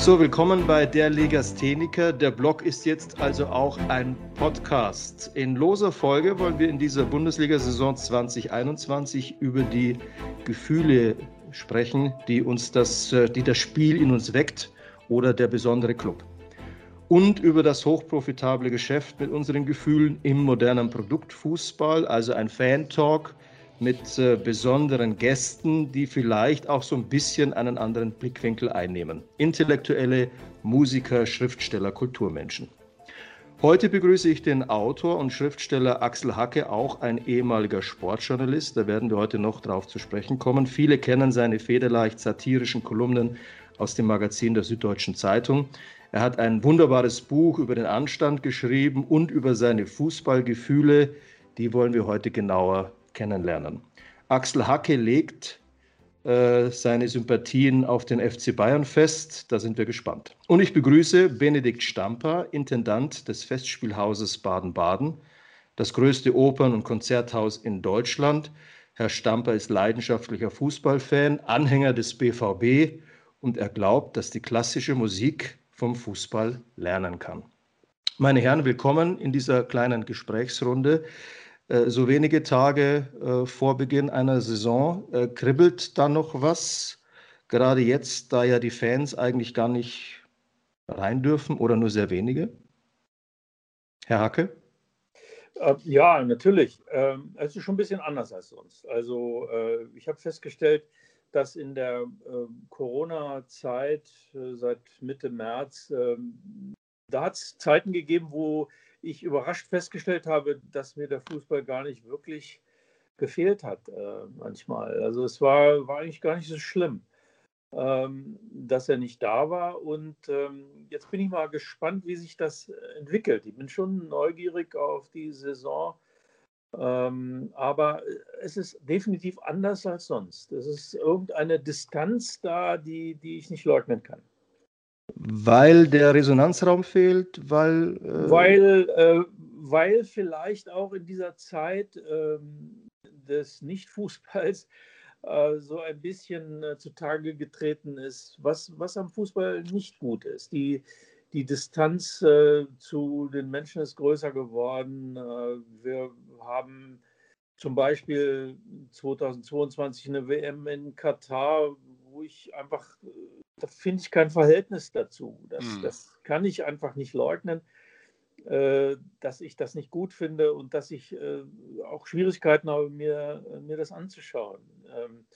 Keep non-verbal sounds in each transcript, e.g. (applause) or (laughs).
So, willkommen bei der Legastheniker. Der Blog ist jetzt also auch ein Podcast. In loser Folge wollen wir in dieser Bundesliga-Saison 2021 über die Gefühle sprechen, die uns das, äh, die das Spiel in uns weckt oder der besondere Club. Und über das hochprofitable Geschäft mit unseren Gefühlen im modernen Produktfußball, also ein Fan-Talk mit äh, besonderen Gästen, die vielleicht auch so ein bisschen einen anderen Blickwinkel einnehmen. Intellektuelle, Musiker, Schriftsteller, Kulturmenschen. Heute begrüße ich den Autor und Schriftsteller Axel Hacke, auch ein ehemaliger Sportjournalist. Da werden wir heute noch drauf zu sprechen kommen. Viele kennen seine federleicht satirischen Kolumnen aus dem Magazin der Süddeutschen Zeitung. Er hat ein wunderbares Buch über den Anstand geschrieben und über seine Fußballgefühle. Die wollen wir heute genauer kennenlernen. Axel Hacke legt äh, seine Sympathien auf den FC Bayern fest. Da sind wir gespannt. Und ich begrüße Benedikt Stamper, Intendant des Festspielhauses Baden-Baden, das größte Opern- und Konzerthaus in Deutschland. Herr Stamper ist leidenschaftlicher Fußballfan, Anhänger des BVB und er glaubt, dass die klassische Musik vom Fußball lernen kann. Meine Herren, willkommen in dieser kleinen Gesprächsrunde. Äh, so wenige Tage äh, vor Beginn einer Saison. Äh, kribbelt da noch was? Gerade jetzt, da ja die Fans eigentlich gar nicht rein dürfen oder nur sehr wenige? Herr Hacke? Ja, natürlich. Ähm, es ist schon ein bisschen anders als sonst. Also ich habe festgestellt, dass in der Corona-Zeit seit Mitte März, ähm, da hat es Zeiten gegeben, wo ich überrascht festgestellt habe, dass mir der Fußball gar nicht wirklich gefehlt hat äh, manchmal. Also es war, war eigentlich gar nicht so schlimm, ähm, dass er nicht da war. Und ähm, jetzt bin ich mal gespannt, wie sich das entwickelt. Ich bin schon neugierig auf die Saison. Ähm, aber es ist definitiv anders als sonst. Es ist irgendeine Distanz da, die, die ich nicht leugnen kann. Weil der Resonanzraum fehlt, weil. Äh weil, äh, weil vielleicht auch in dieser Zeit äh, des Nicht-Fußballs äh, so ein bisschen äh, zutage getreten ist, was, was am Fußball nicht gut ist. Die, die Distanz äh, zu den Menschen ist größer geworden. wir haben zum Beispiel 2022 eine WM in Katar, wo ich einfach da finde ich kein Verhältnis dazu. Das, mhm. das kann ich einfach nicht leugnen, äh, dass ich das nicht gut finde und dass ich äh, auch Schwierigkeiten habe, mir, mir das anzuschauen. Ähm,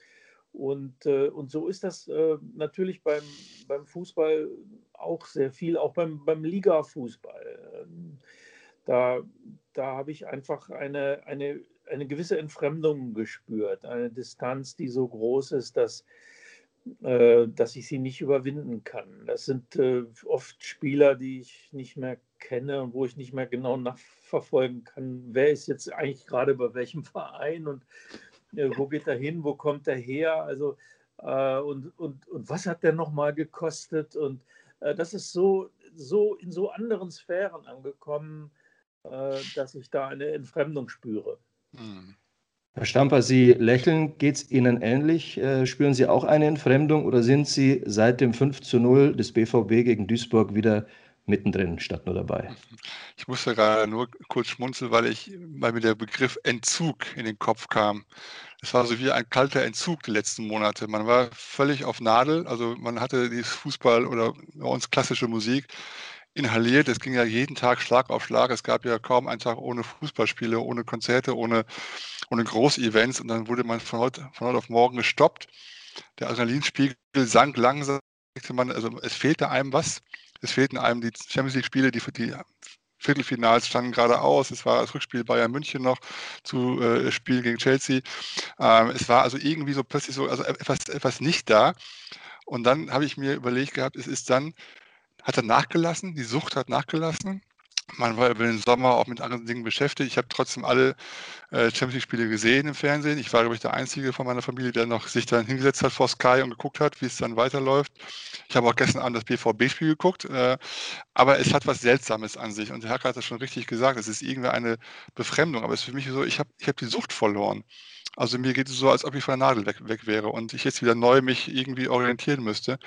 und, äh, und so ist das äh, natürlich beim, beim Fußball auch sehr viel, auch beim, beim Liga-Fußball. Ähm, da, da habe ich einfach eine, eine, eine gewisse Entfremdung gespürt, eine Distanz, die so groß ist, dass äh, dass ich sie nicht überwinden kann. Das sind äh, oft Spieler, die ich nicht mehr kenne und wo ich nicht mehr genau nachverfolgen kann, wer ist jetzt eigentlich gerade bei welchem Verein und äh, wo geht er hin, wo kommt er her, also und, und, und was hat der nochmal gekostet und das ist so, so in so anderen Sphären angekommen, dass ich da eine Entfremdung spüre. Hm. Herr Stamper, Sie lächeln. Geht es Ihnen ähnlich? Äh, spüren Sie auch eine Entfremdung oder sind Sie seit dem 5 zu 0 des BVB gegen Duisburg wieder mittendrin statt nur dabei? Ich musste gerade nur kurz schmunzeln, weil, ich, weil mir der Begriff Entzug in den Kopf kam. Es war so wie ein kalter Entzug die letzten Monate. Man war völlig auf Nadel. Also man hatte dieses Fußball oder bei uns klassische Musik inhaliert. Es ging ja jeden Tag Schlag auf Schlag. Es gab ja kaum einen Tag ohne Fußballspiele, ohne Konzerte, ohne, ohne Großevents. Und dann wurde man von heute, von heute auf morgen gestoppt. Der Adrenalinspiegel sank langsam. Man, also es fehlte einem was. Es fehlten einem die Champions League-Spiele, die, die Viertelfinals standen gerade aus. Es war das Rückspiel Bayern München noch zu äh, Spiel gegen Chelsea. Ähm, es war also irgendwie so plötzlich so, also etwas, etwas nicht da. Und dann habe ich mir überlegt gehabt, es ist dann, hat er nachgelassen, die Sucht hat nachgelassen. Man war über den Sommer auch mit anderen Dingen beschäftigt. Ich habe trotzdem alle äh, Champions League-Spiele gesehen im Fernsehen. Ich war, glaube ich, der Einzige von meiner Familie, der noch sich dann hingesetzt hat vor Sky und geguckt hat, wie es dann weiterläuft. Ich habe auch gestern Abend das BVB-Spiel geguckt. Äh, aber es hat was Seltsames an sich. Und der Hacker hat das schon richtig gesagt. Es ist irgendwie eine Befremdung. Aber es ist für mich so, ich habe ich hab die Sucht verloren. Also mir geht es so, als ob ich von der Nadel weg, weg wäre und ich jetzt wieder neu mich irgendwie orientieren müsste.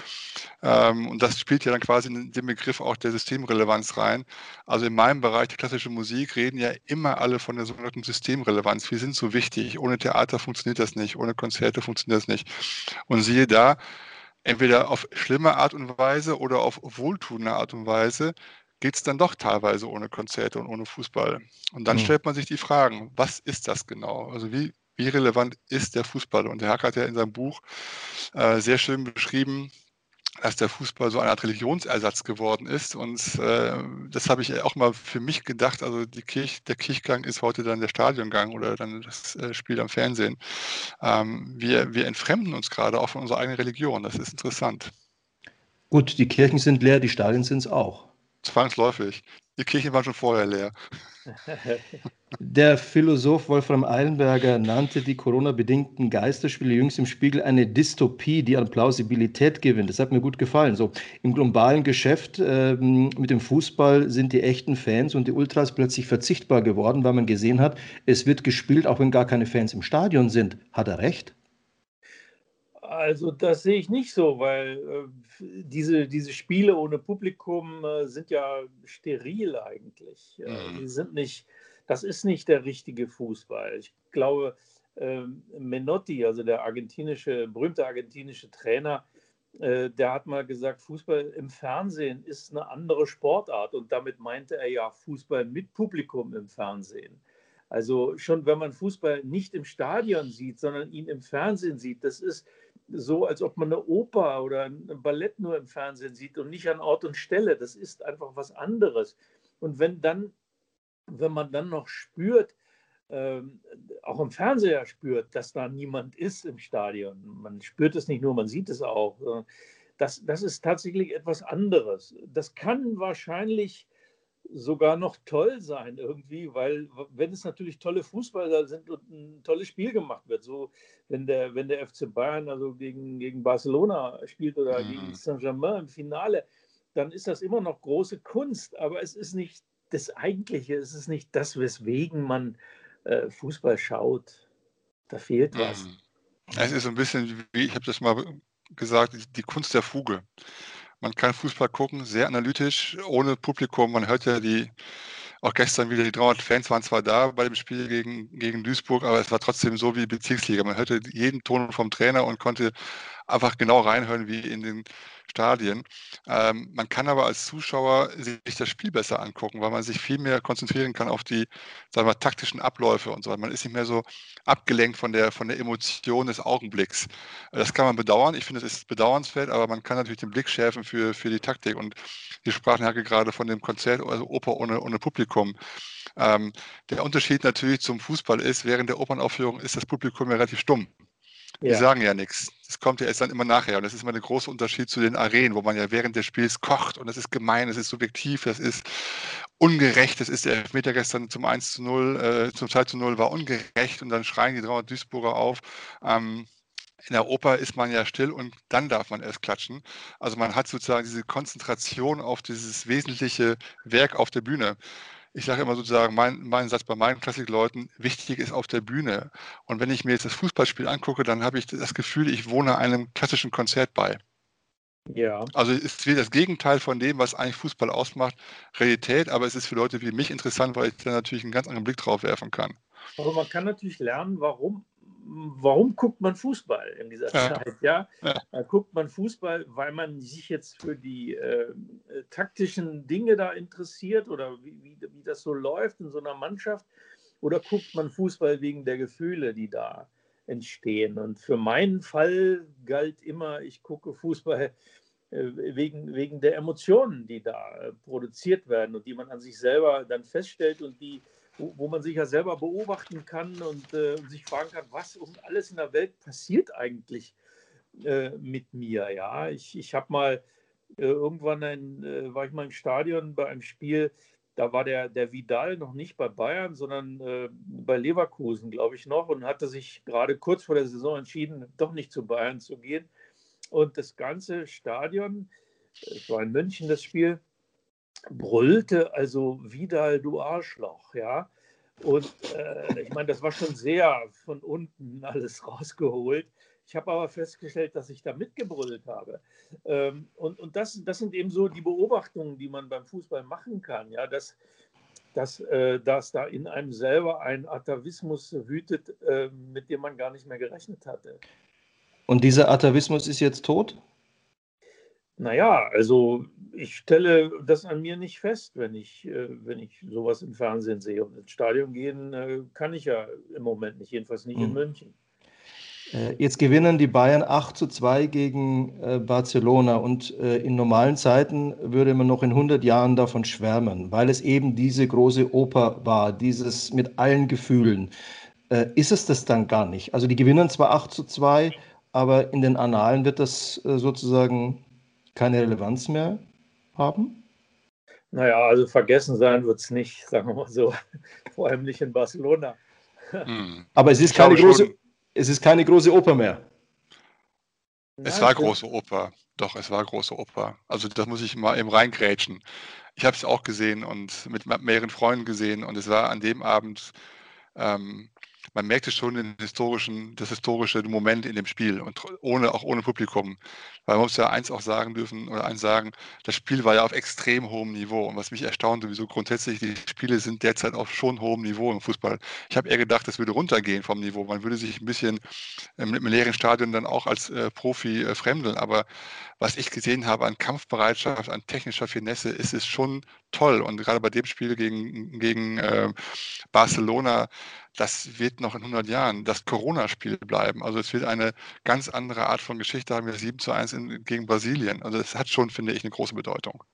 Ähm, und das spielt ja dann quasi in den Begriff auch der Systemrelevanz rein. Also in meinem Bereich, die klassische Musik, reden ja immer alle von der sogenannten Systemrelevanz. Wir sind so wichtig. Ohne Theater funktioniert das nicht, ohne Konzerte funktioniert das nicht. Und siehe da, entweder auf schlimme Art und Weise oder auf wohltuende Art und Weise geht es dann doch teilweise ohne Konzerte und ohne Fußball. Und dann mhm. stellt man sich die Fragen, was ist das genau? Also wie wie relevant ist der Fußball? Und der Hack hat ja in seinem Buch äh, sehr schön beschrieben, dass der Fußball so eine Art Religionsersatz geworden ist. Und äh, das habe ich auch mal für mich gedacht. Also Kirch, der Kirchgang ist heute dann der Stadiongang oder dann das äh, Spiel am Fernsehen. Ähm, wir, wir entfremden uns gerade auch von unserer eigenen Religion. Das ist interessant. Gut, die Kirchen sind leer, die Stadien sind es auch. Zwangsläufig. Die Kirchen waren schon vorher leer. Der Philosoph Wolfram Eilenberger nannte die Corona-bedingten Geisterspiele jüngst im Spiegel eine Dystopie, die an Plausibilität gewinnt. Das hat mir gut gefallen. So im globalen Geschäft äh, mit dem Fußball sind die echten Fans und die Ultras plötzlich verzichtbar geworden, weil man gesehen hat, es wird gespielt, auch wenn gar keine Fans im Stadion sind. Hat er recht? Also das sehe ich nicht so, weil äh, diese, diese Spiele ohne Publikum äh, sind ja steril eigentlich. Mhm. Die sind nicht, das ist nicht der richtige Fußball. Ich glaube, äh, Menotti, also der argentinische, berühmte argentinische Trainer, äh, der hat mal gesagt, Fußball im Fernsehen ist eine andere Sportart und damit meinte er ja Fußball mit Publikum im Fernsehen. Also schon wenn man Fußball nicht im Stadion sieht, sondern ihn im Fernsehen sieht, das ist so, als ob man eine Oper oder ein Ballett nur im Fernsehen sieht und nicht an Ort und Stelle. Das ist einfach was anderes. Und wenn dann, wenn man dann noch spürt, ähm, auch im Fernseher spürt, dass da niemand ist im Stadion. Man spürt es nicht nur, man sieht es auch. Das, das ist tatsächlich etwas anderes. Das kann wahrscheinlich sogar noch toll sein irgendwie, weil wenn es natürlich tolle Fußballer sind und ein tolles Spiel gemacht wird, so wenn der, wenn der FC Bayern also gegen, gegen Barcelona spielt oder mhm. gegen Saint-Germain im Finale, dann ist das immer noch große Kunst, aber es ist nicht das Eigentliche, es ist nicht das, weswegen man äh, Fußball schaut. Da fehlt was. Mhm. Es ist so ein bisschen, wie ich habe das mal gesagt, die Kunst der Fuge. Man kann Fußball gucken, sehr analytisch, ohne Publikum. Man hört ja die, auch gestern wieder, die 300 Fans waren zwar da bei dem Spiel gegen, gegen Duisburg, aber es war trotzdem so wie Bezirksliga. Man hörte jeden Ton vom Trainer und konnte einfach genau reinhören wie in den Stadien. Ähm, man kann aber als Zuschauer sich das Spiel besser angucken, weil man sich viel mehr konzentrieren kann auf die sagen wir, taktischen Abläufe und so. Man ist nicht mehr so abgelenkt von der, von der Emotion des Augenblicks. Das kann man bedauern. Ich finde, es ist bedauernswert, aber man kann natürlich den Blick schärfen für, für die Taktik. Und wir sprachen ja gerade von dem Konzert, also Oper ohne, ohne Publikum. Ähm, der Unterschied natürlich zum Fußball ist, während der Opernaufführung ist das Publikum ja relativ stumm. Die ja. sagen ja nichts. Das kommt ja erst dann immer nachher. Und das ist immer der große Unterschied zu den Arenen, wo man ja während des Spiels kocht. Und das ist gemein, das ist subjektiv, das ist ungerecht. Das ist der Elfmeter gestern zum 1 zu 0, äh, zum 2 zu 0 war ungerecht. Und dann schreien die 300 Duisburger auf. Ähm, in der Oper ist man ja still und dann darf man erst klatschen. Also man hat sozusagen diese Konzentration auf dieses wesentliche Werk auf der Bühne ich sage immer sozusagen, mein, mein Satz bei meinen Klassikleuten, wichtig ist auf der Bühne. Und wenn ich mir jetzt das Fußballspiel angucke, dann habe ich das Gefühl, ich wohne einem klassischen Konzert bei. Ja. Also es ist das Gegenteil von dem, was eigentlich Fußball ausmacht, Realität, aber es ist für Leute wie mich interessant, weil ich da natürlich einen ganz anderen Blick drauf werfen kann. Aber man kann natürlich lernen, warum warum guckt man Fußball in dieser ja. Zeit? Ja? da guckt man Fußball, weil man sich jetzt für die äh, taktischen Dinge da interessiert oder wie, wie, wie das so läuft in so einer Mannschaft, oder guckt man Fußball wegen der Gefühle, die da entstehen? Und für meinen Fall galt immer, ich gucke Fußball wegen, wegen der Emotionen, die da produziert werden und die man an sich selber dann feststellt und die, wo, wo man sich ja selber beobachten kann und, äh, sich fragen kann, was um alles in der Welt passiert eigentlich äh, mit mir. Ja, ich, ich habe mal äh, irgendwann ein, äh, war ich mal im Stadion bei einem Spiel, da war der, der Vidal noch nicht bei Bayern, sondern äh, bei Leverkusen, glaube ich, noch und hatte sich gerade kurz vor der Saison entschieden, doch nicht zu Bayern zu gehen. Und das ganze Stadion, es war in München das Spiel, brüllte also Vidal, du Arschloch, ja. Und äh, ich meine, das war schon sehr von unten (laughs) alles rausgeholt. Ich habe aber festgestellt, dass ich da mitgebrüllt habe. Ähm, und und das, das sind eben so die Beobachtungen, die man beim Fußball machen kann. Ja, dass, dass, äh, dass da in einem selber ein Atavismus wütet, äh, mit dem man gar nicht mehr gerechnet hatte. Und dieser Atavismus ist jetzt tot? Naja, also ich stelle das an mir nicht fest, wenn ich, äh, wenn ich sowas im Fernsehen sehe. Und ins Stadion gehen äh, kann ich ja im Moment nicht, jedenfalls nicht mhm. in München. Äh, jetzt gewinnen die Bayern 8 zu 2 gegen äh, Barcelona und äh, in normalen Zeiten würde man noch in 100 Jahren davon schwärmen, weil es eben diese große Oper war, dieses mit allen Gefühlen. Ist es das dann gar nicht? Also die gewinnen zwar 8 zu 2, aber in den Annalen wird das sozusagen keine Relevanz mehr haben? Naja, also vergessen sein wird es nicht, sagen wir mal so, (laughs) vor allem nicht in Barcelona. Hm. Aber es ist keine große, schon, es ist keine große Oper mehr. Es war große Oper. Doch, es war große Oper. Also da muss ich mal eben reingrätschen. Ich habe es auch gesehen und mit mehreren Freunden gesehen und es war an dem Abend ähm, man merkte schon den historischen, das historische Moment in dem Spiel und ohne, auch ohne Publikum. Weil man muss ja eins auch sagen dürfen oder eins sagen, das Spiel war ja auf extrem hohem Niveau. Und was mich erstaunt, sowieso grundsätzlich, die Spiele sind derzeit auf schon hohem Niveau im Fußball. Ich habe eher gedacht, das würde runtergehen vom Niveau. Man würde sich ein bisschen im, im leeren Stadion dann auch als äh, Profi äh, fremdeln. Aber was ich gesehen habe an Kampfbereitschaft, an technischer Finesse, ist es schon toll. Und gerade bei dem Spiel gegen, gegen äh, Barcelona, das wird noch in 100 Jahren das Corona-Spiel bleiben. Also es wird eine ganz andere Art von Geschichte haben, wie 7 zu 1 in, gegen Brasilien. Also es hat schon, finde ich, eine große Bedeutung.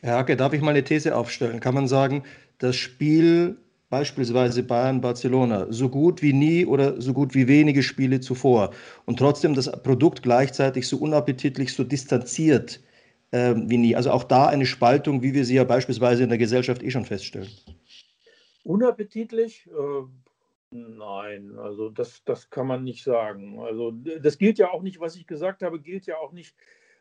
Herr Hacke, darf ich mal eine These aufstellen? Kann man sagen, das Spiel beispielsweise Bayern-Barcelona, so gut wie nie oder so gut wie wenige Spiele zuvor und trotzdem das Produkt gleichzeitig so unappetitlich, so distanziert äh, wie nie. Also auch da eine Spaltung, wie wir sie ja beispielsweise in der Gesellschaft eh schon feststellen. Unappetitlich? Äh, nein, also das, das kann man nicht sagen. Also das gilt ja auch nicht, was ich gesagt habe, gilt ja auch nicht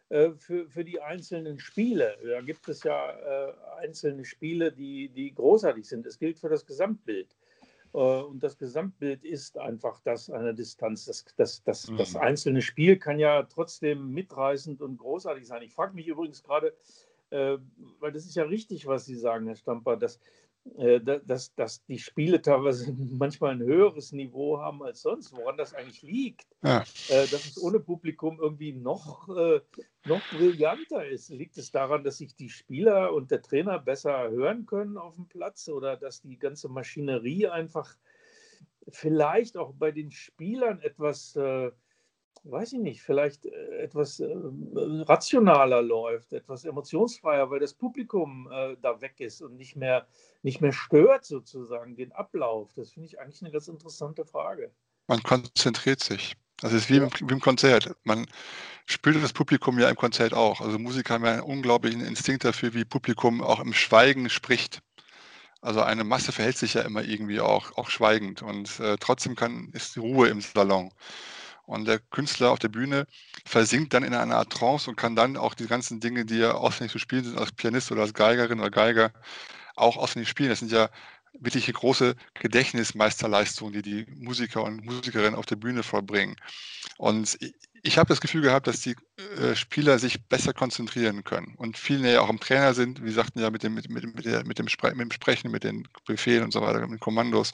äh, für, für die einzelnen Spiele. Da gibt es ja äh, einzelne Spiele, die, die großartig sind. Es gilt für das Gesamtbild. Äh, und das Gesamtbild ist einfach das eine Distanz. Das, das, das, mhm. das einzelne Spiel kann ja trotzdem mitreißend und großartig sein. Ich frage mich übrigens gerade, äh, weil das ist ja richtig, was Sie sagen, Herr Stamper, dass dass, dass die Spiele teilweise (laughs) manchmal ein höheres Niveau haben als sonst, woran das eigentlich liegt. Ja. Äh, dass es ohne Publikum irgendwie noch, äh, noch brillanter ist. Liegt es daran, dass sich die Spieler und der Trainer besser hören können auf dem Platz oder dass die ganze Maschinerie einfach vielleicht auch bei den Spielern etwas weiß ich nicht, vielleicht äh, etwas äh, rationaler läuft, etwas emotionsfreier, weil das Publikum äh, da weg ist und nicht mehr, nicht mehr stört sozusagen den Ablauf. Das finde ich eigentlich eine ganz interessante Frage. Man konzentriert sich. Das ist wie, im, wie im Konzert. Man spürt das Publikum ja im Konzert auch. Also Musiker haben ja einen unglaublichen Instinkt dafür, wie Publikum auch im Schweigen spricht. Also eine Masse verhält sich ja immer irgendwie auch, auch schweigend und äh, trotzdem kann, ist die Ruhe im Salon. Und der Künstler auf der Bühne versinkt dann in einer Art Trance und kann dann auch die ganzen Dinge, die er auswendig zu spielen sind, als Pianist oder als Geigerin oder Geiger, auch auswendig spielen. Das sind ja wirkliche große Gedächtnismeisterleistungen, die die Musiker und Musikerinnen auf der Bühne vollbringen. Und ich habe das Gefühl gehabt, dass die äh, Spieler sich besser konzentrieren können und viel näher auch am Trainer sind. Wie sagten ja, mit dem, mit, mit, mit, der, mit, dem, Spre mit dem Sprechen, mit den Befehlen und so weiter, mit den Kommandos.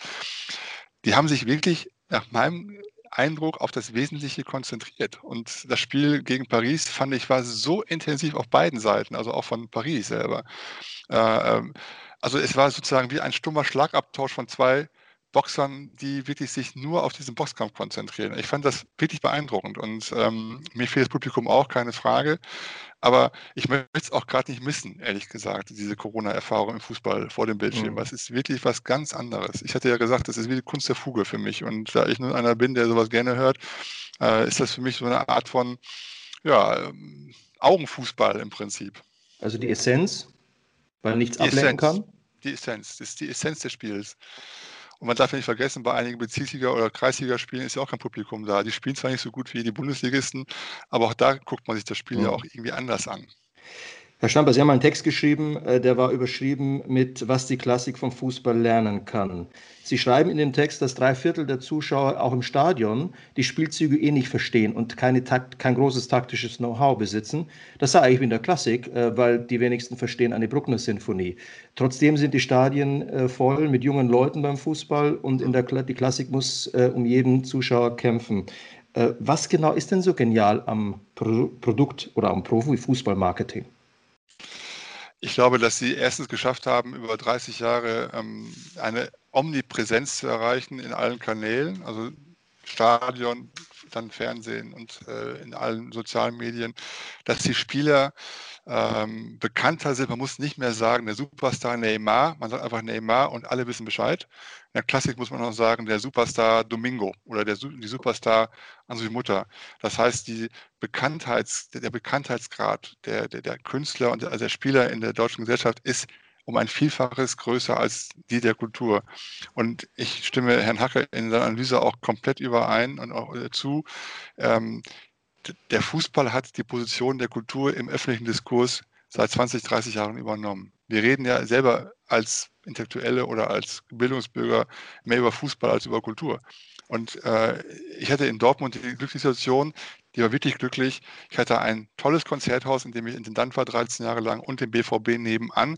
Die haben sich wirklich nach meinem Eindruck auf das Wesentliche konzentriert. Und das Spiel gegen Paris, fand ich, war so intensiv auf beiden Seiten, also auch von Paris selber. Äh, ähm, also es war sozusagen wie ein stummer Schlagabtausch von zwei Boxern, die wirklich sich nur auf diesen Boxkampf konzentrieren. Ich fand das wirklich beeindruckend und ähm, mir fehlt das Publikum auch, keine Frage. Aber ich möchte es auch gerade nicht missen, ehrlich gesagt, diese Corona-Erfahrung im Fußball vor dem Bildschirm. Mhm. Es ist wirklich was ganz anderes. Ich hatte ja gesagt, das ist wie die Kunst der Fuge für mich. Und da ich nur einer bin, der sowas gerne hört, äh, ist das für mich so eine Art von ja, ähm, Augenfußball im Prinzip. Also die Essenz, weil nichts die ablenken Essenz, kann? Die Essenz, das ist die Essenz des Spiels. Und man darf nicht vergessen, bei einigen Bezirksliga- oder Kreisligaspielen ist ja auch kein Publikum da. Die spielen zwar nicht so gut wie die Bundesligisten, aber auch da guckt man sich das Spiel ja, ja auch irgendwie anders an. Herr Stamper, Sie haben einen Text geschrieben, äh, der war überschrieben mit Was die Klassik vom Fußball lernen kann. Sie schreiben in dem Text, dass drei Viertel der Zuschauer auch im Stadion die Spielzüge eh nicht verstehen und keine Takt, kein großes taktisches Know-how besitzen. Das sage ich in der Klassik, äh, weil die wenigsten verstehen eine Bruckner-Sinfonie. Trotzdem sind die Stadien äh, voll mit jungen Leuten beim Fußball und in der die Klassik muss um jeden Zuschauer kämpfen. Was genau ist denn so genial am Produkt oder am Profi-Fußball-Marketing? Ich glaube, dass sie erstens geschafft haben, über 30 Jahre ähm, eine Omnipräsenz zu erreichen in allen Kanälen, also Stadion, dann Fernsehen und äh, in allen sozialen Medien, dass die Spieler ähm, bekannter sind. Man muss nicht mehr sagen, der Superstar Neymar, man sagt einfach Neymar und alle wissen Bescheid. In der Klassik muss man auch sagen, der Superstar Domingo oder der, die Superstar Ansui Mutter. Das heißt, die Bekanntheits, der, Bekanntheitsgrad der, der, der Künstler und der, also der Spieler in der deutschen Gesellschaft ist um ein Vielfaches größer als die der Kultur. Und ich stimme Herrn Hacke in seiner Analyse auch komplett überein und auch äh, zu. Ähm, der Fußball hat die Position der Kultur im öffentlichen Diskurs seit 20, 30 Jahren übernommen. Wir reden ja selber als Intellektuelle oder als Bildungsbürger mehr über Fußball als über Kultur. Und äh, ich hatte in Dortmund die glückliche Situation, die war wirklich glücklich. Ich hatte ein tolles Konzerthaus, in dem ich Intendant war, 13 Jahre lang, und den BVB nebenan.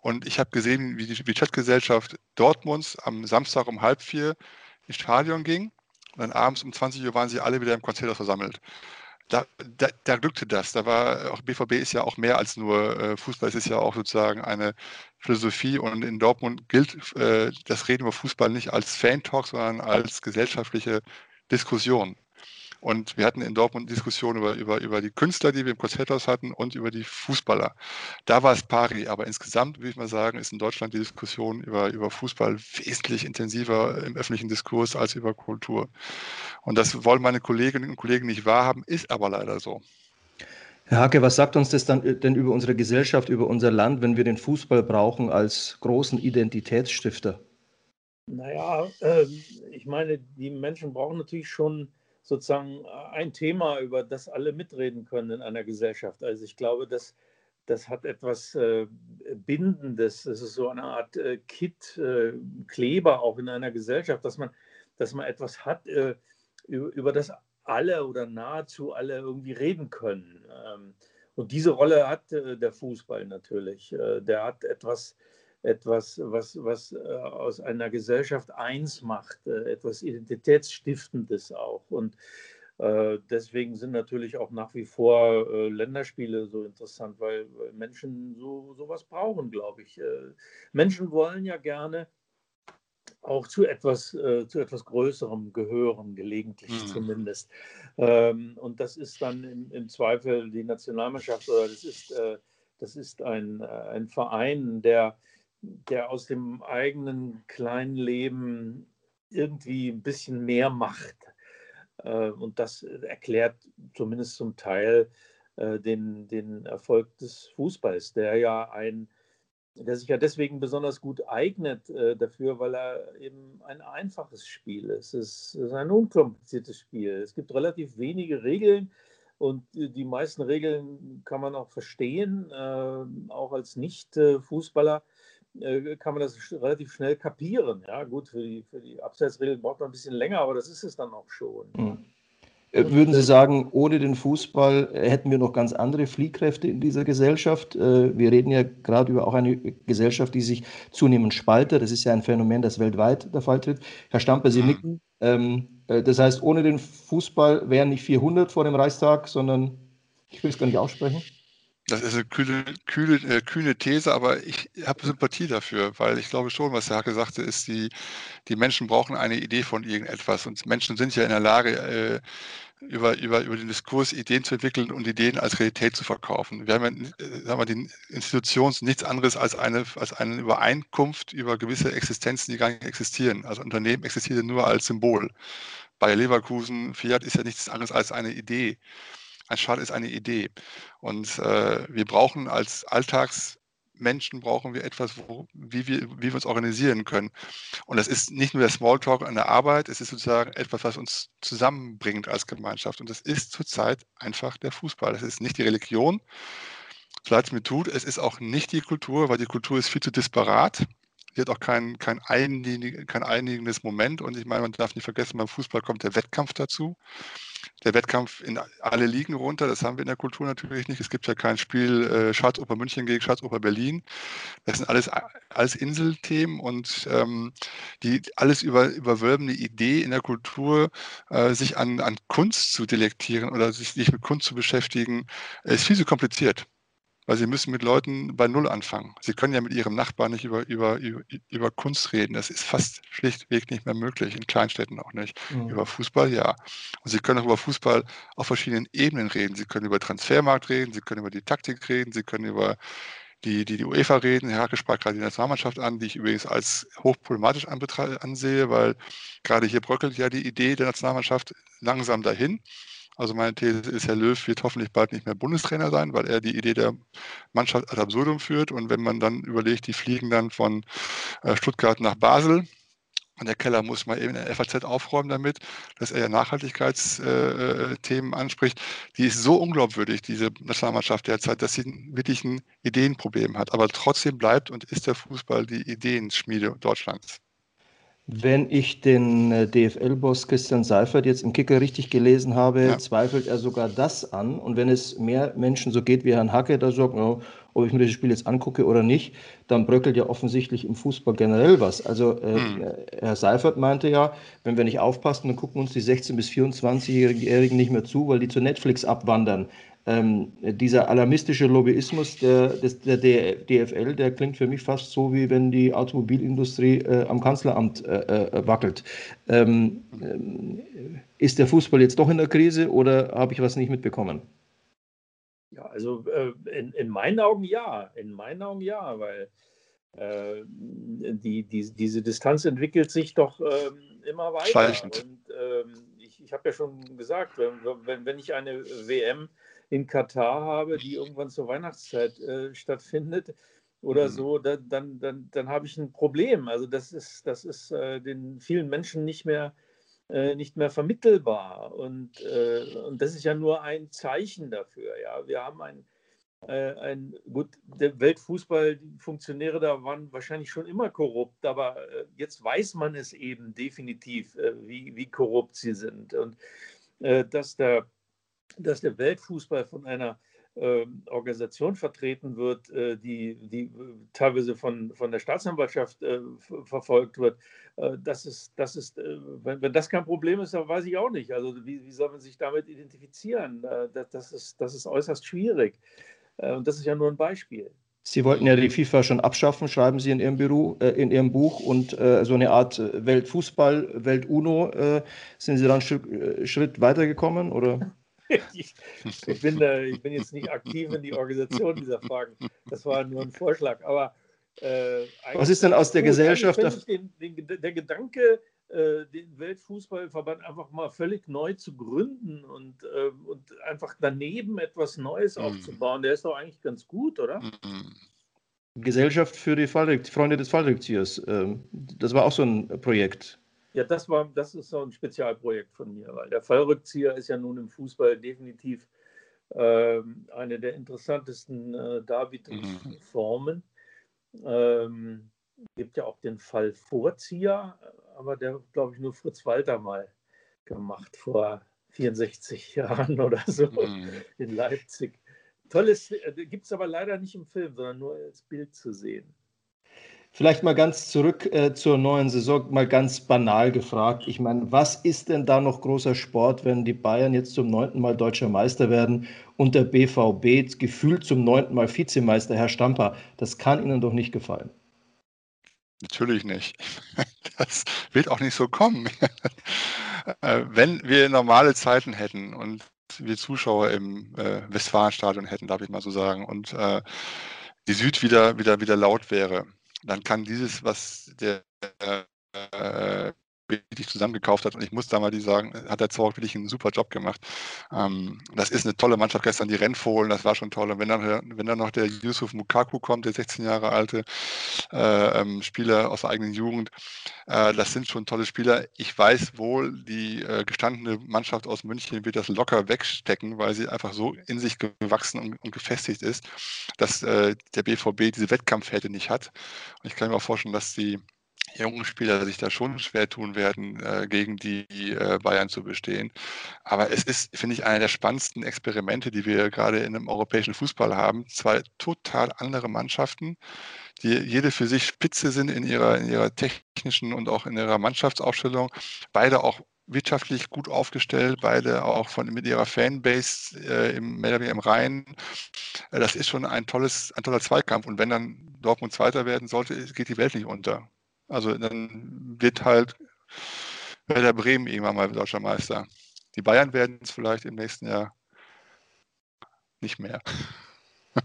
Und ich habe gesehen, wie die Chatgesellschaft Dortmunds am Samstag um halb vier ins Stadion ging. Und dann abends um 20 Uhr waren sie alle wieder im Konzerthaus versammelt da, da, da, glückte das. Da war auch BVB ist ja auch mehr als nur äh, Fußball, es ist ja auch sozusagen eine Philosophie und in Dortmund gilt äh, das Reden über Fußball nicht als Fan-Talk, sondern als gesellschaftliche Diskussion. Und wir hatten in Dortmund Diskussionen über, über, über die Künstler, die wir im Konzerthaus hatten und über die Fußballer. Da war es pari, aber insgesamt würde ich mal sagen, ist in Deutschland die Diskussion über, über Fußball wesentlich intensiver im öffentlichen Diskurs als über Kultur. Und das wollen meine Kolleginnen und Kollegen nicht wahrhaben, ist aber leider so. Herr Hacke, was sagt uns das dann denn über unsere Gesellschaft, über unser Land, wenn wir den Fußball brauchen als großen Identitätsstifter? Naja, äh, ich meine, die Menschen brauchen natürlich schon sozusagen ein Thema, über das alle mitreden können in einer Gesellschaft. Also ich glaube, das, das hat etwas äh, Bindendes. Das ist so eine Art äh, Kit, äh, Kleber auch in einer Gesellschaft, dass man, dass man etwas hat, äh, über, über, das alle oder nahezu alle irgendwie reden können. Ähm, und diese Rolle hat äh, der Fußball natürlich. Äh, der hat etwas etwas, was, was äh, aus einer Gesellschaft eins macht, äh, etwas Identitätsstiftendes auch. Und äh, deswegen sind natürlich auch nach wie vor Länderspiele so interessant, weil, Menschen so sowas brauchen, glaube ich. Menschen wollen ja gerne auch zu etwas, zu etwas Größerem gehören, gelegentlich mhm. zumindest. Ähm, und das ist dann im, im, Zweifel die Nationalmannschaft oder das ist, das ist ein, ein Verein, der der aus dem eigenen kleinen Leben irgendwie ein bisschen mehr macht. Äh, und das erklärt zumindest zum Teil äh, den, den Erfolg des Fußballs, der ja ein, der sich ja deswegen besonders gut eignet äh, dafür, weil er eben ein einfaches Spiel ist. Es ist ein unkompliziertes Spiel. Es gibt relativ wenige Regeln und die meisten Regeln kann man auch verstehen, auch als Nicht-Fußballer. Äh, kann man das relativ schnell kapieren. Ja, gut, für die, für die Abseitsregeln braucht man ein bisschen länger, aber das ist es dann auch schon. Mhm. Würden Sie sagen, ohne den Fußball hätten wir noch ganz andere Fliehkräfte in dieser Gesellschaft? Wir reden ja gerade über auch eine Gesellschaft, die sich zunehmend spaltet. Das ist ja ein Phänomen, das weltweit der Fall tritt. Herr Stamper, Sie nicken. Ähm, das heißt, ohne den Fußball wären nicht 400 vor dem Reichstag, sondern ich will es gar nicht aussprechen. Das ist eine kühle, kühle, äh, kühne These, aber ich habe Sympathie dafür, weil ich glaube schon, was der Hacke sagte, ist, die, die Menschen brauchen eine Idee von irgendetwas. Und Menschen sind ja in der Lage, äh, über, über, über den Diskurs Ideen zu entwickeln und Ideen als Realität zu verkaufen. Wir haben ja, äh, sagen wir, die Institution nichts anderes als eine, als eine Übereinkunft über gewisse Existenzen, die gar nicht existieren. Also Unternehmen existieren nur als Symbol. Bayer Leverkusen, Fiat ist ja nichts anderes als eine Idee. Ein Schal ist eine Idee. Und äh, wir brauchen als Alltagsmenschen brauchen wir etwas, wo, wie, wir, wie wir uns organisieren können. Und das ist nicht nur der Smalltalk an der Arbeit, es ist sozusagen etwas, was uns zusammenbringt als Gemeinschaft. Und das ist zurzeit einfach der Fußball. Das ist nicht die Religion, so leid es mir tut. Es ist auch nicht die Kultur, weil die Kultur ist viel zu disparat. Sie hat auch kein, kein, einig, kein einigendes Moment. Und ich meine, man darf nicht vergessen, beim Fußball kommt der Wettkampf dazu der Wettkampf in alle Ligen runter. Das haben wir in der Kultur natürlich nicht. Es gibt ja kein Spiel äh, Schatzoper München gegen Schatzoper Berlin. Das sind alles, alles Inselthemen und ähm, die alles über, überwölbende Idee in der Kultur, äh, sich an, an Kunst zu delektieren oder sich, sich mit Kunst zu beschäftigen, ist viel zu kompliziert weil sie müssen mit Leuten bei Null anfangen. Sie können ja mit ihrem Nachbarn nicht über, über, über, über Kunst reden. Das ist fast schlichtweg nicht mehr möglich, in Kleinstädten auch nicht. Mhm. Über Fußball, ja. Und sie können auch über Fußball auf verschiedenen Ebenen reden. Sie können über Transfermarkt reden, sie können über die Taktik reden, sie können über die, die, die UEFA reden. Herr Hake sprach gerade die Nationalmannschaft an, die ich übrigens als hochproblematisch ansehe, weil gerade hier bröckelt ja die Idee der Nationalmannschaft langsam dahin. Also meine These ist, Herr Löw wird hoffentlich bald nicht mehr Bundestrainer sein, weil er die Idee der Mannschaft ad absurdum führt. Und wenn man dann überlegt, die fliegen dann von äh, Stuttgart nach Basel, und der Keller muss mal eben in der FAZ aufräumen damit, dass er ja Nachhaltigkeitsthemen äh, anspricht. Die ist so unglaubwürdig, diese Nationalmannschaft derzeit, dass sie wirklich ein Ideenproblem hat. Aber trotzdem bleibt und ist der Fußball die Ideenschmiede Deutschlands. Wenn ich den äh, DFL-Boss Christian Seifert jetzt im Kicker richtig gelesen habe, ja. zweifelt er sogar das an. Und wenn es mehr Menschen so geht wie Herrn Hacke, da sagt, oh, ob ich mir das Spiel jetzt angucke oder nicht, dann bröckelt ja offensichtlich im Fußball generell was. Also äh, hm. Herr Seifert meinte ja, wenn wir nicht aufpassen, dann gucken uns die 16- bis 24-Jährigen nicht mehr zu, weil die zu Netflix abwandern ähm, dieser alarmistische Lobbyismus der, des, der DFL, der klingt für mich fast so, wie wenn die Automobilindustrie äh, am Kanzleramt äh, äh, wackelt. Ähm, äh, ist der Fußball jetzt doch in der Krise oder habe ich was nicht mitbekommen? Ja, also äh, in, in, meinen Augen ja. In meinen Augen ja, weil äh, die, die, diese Distanz entwickelt sich doch ähm, immer weiter. Schleichend. Und ähm, ich, habe ja schon gesagt, wenn, wenn, wenn ich eine WM in Katar habe, die irgendwann zur Weihnachtszeit äh, stattfindet oder mhm. so, da, dann, dann, dann habe ich ein Problem. Also das ist, das ist äh, den vielen Menschen nicht mehr, äh, nicht mehr vermittelbar. Und, äh, und das ist ja nur ein Zeichen dafür. Ja? Wir haben ein, äh, ein gut, der Weltfußball, die Funktionäre da waren wahrscheinlich schon immer korrupt, aber äh, jetzt weiß man es eben definitiv, wie, wie korrupt sie sind. Und dass der dass der Weltfußball von einer äh, Organisation vertreten wird, äh, die, die teilweise von, von der Staatsanwaltschaft äh, verfolgt wird. Äh, das ist, das ist äh, wenn, wenn, das kein Problem ist, dann weiß ich auch nicht. Also wie, wie soll man sich damit identifizieren? Äh, das, ist, das ist äußerst schwierig. Und das ist ja nur ein Beispiel. Sie wollten ja die FIFA schon abschaffen, schreiben Sie in Ihrem, Büro, äh, in Ihrem Buch. Und äh, so eine Art Weltfußball, Welt-UNO, äh, sind Sie dann einen Schritt weitergekommen? Oder? (laughs) ich, ich, bin, äh, ich bin jetzt nicht aktiv in die Organisation dieser Fragen. Das war nur ein Vorschlag. Aber äh, was ist denn aus der Gesellschaft? Den, den, der Gedanke, äh, den Weltfußballverband einfach mal völlig neu zu gründen und, äh, und einfach daneben etwas Neues mhm. aufzubauen, der ist doch eigentlich ganz gut, oder? Mhm. Gesellschaft für die Freunde des Fallrückziehers. Ähm, das war auch so ein Projekt. Ja, das war, das ist so ein Spezialprojekt von mir, weil der Fallrückzieher ist ja nun im Fußball definitiv äh, eine der interessantesten äh, Darbietungsformen. Ähm, gibt ja auch den Fallvorzieher, aber der, glaube ich, nur Fritz Walter mal gemacht vor 64 (laughs) Jahren oder so mhm. in Leipzig. Tolles, äh, gibt es aber leider nicht im Film, sondern nur als Bild zu sehen. Vielleicht mal ganz zurück äh, zur neuen Saison, mal ganz banal gefragt. Ich meine, was ist denn da noch großer Sport, wenn die Bayern jetzt zum neunten Mal deutscher Meister werden und der BVB gefühlt zum neunten Mal Vizemeister, Herr Stamper? Das kann Ihnen doch nicht gefallen. Natürlich nicht. (laughs) Das wird auch nicht so kommen. (laughs) Äh, wenn wir normale Zeiten hätten und wir Zuschauer im äh, Westfalenstadion hätten, darf ich mal so sagen, und äh, die Süd wieder, wieder, wieder laut wäre, dann kann dieses, was der wirklich zusammengekauft hat. Und ich muss da mal die sagen, hat der Zorg wirklich einen super Job gemacht. Ähm, das ist eine tolle Mannschaft. Gestern die Rennfohlen, das war schon toll. Und wenn dann, wenn dann noch der Yusuf Mukaku kommt, der 16 Jahre alte äh, ähm, Spieler aus der eigenen Jugend, äh, das sind schon tolle Spieler. Ich weiß wohl, die äh, gestandene Mannschaft aus München wird das locker wegstecken, weil sie einfach so in sich gewachsen und, und gefestigt ist, dass äh, der BVB diese Wettkampfhärte nicht hat. Und ich kann mir auch vorstellen, dass die jungen Spieler sich da schon schwer tun werden, äh, gegen die äh, Bayern zu bestehen. Aber es ist, finde ich, einer der spannendsten Experimente, die wir gerade in einem europäischen Fußball haben. Zwei total andere Mannschaften, die jede für sich spitze sind in ihrer, in ihrer technischen und auch in ihrer Mannschaftsaufstellung. Beide auch wirtschaftlich gut aufgestellt, beide auch von, mit ihrer Fanbase äh, im, mehr im Rhein. Äh, das ist schon ein, tolles, ein toller Zweikampf. Und wenn dann Dortmund Zweiter werden sollte, geht die Welt nicht unter. Also dann wird halt Werder Bremen irgendwann mal deutscher Meister. Die Bayern werden es vielleicht im nächsten Jahr nicht mehr. (laughs)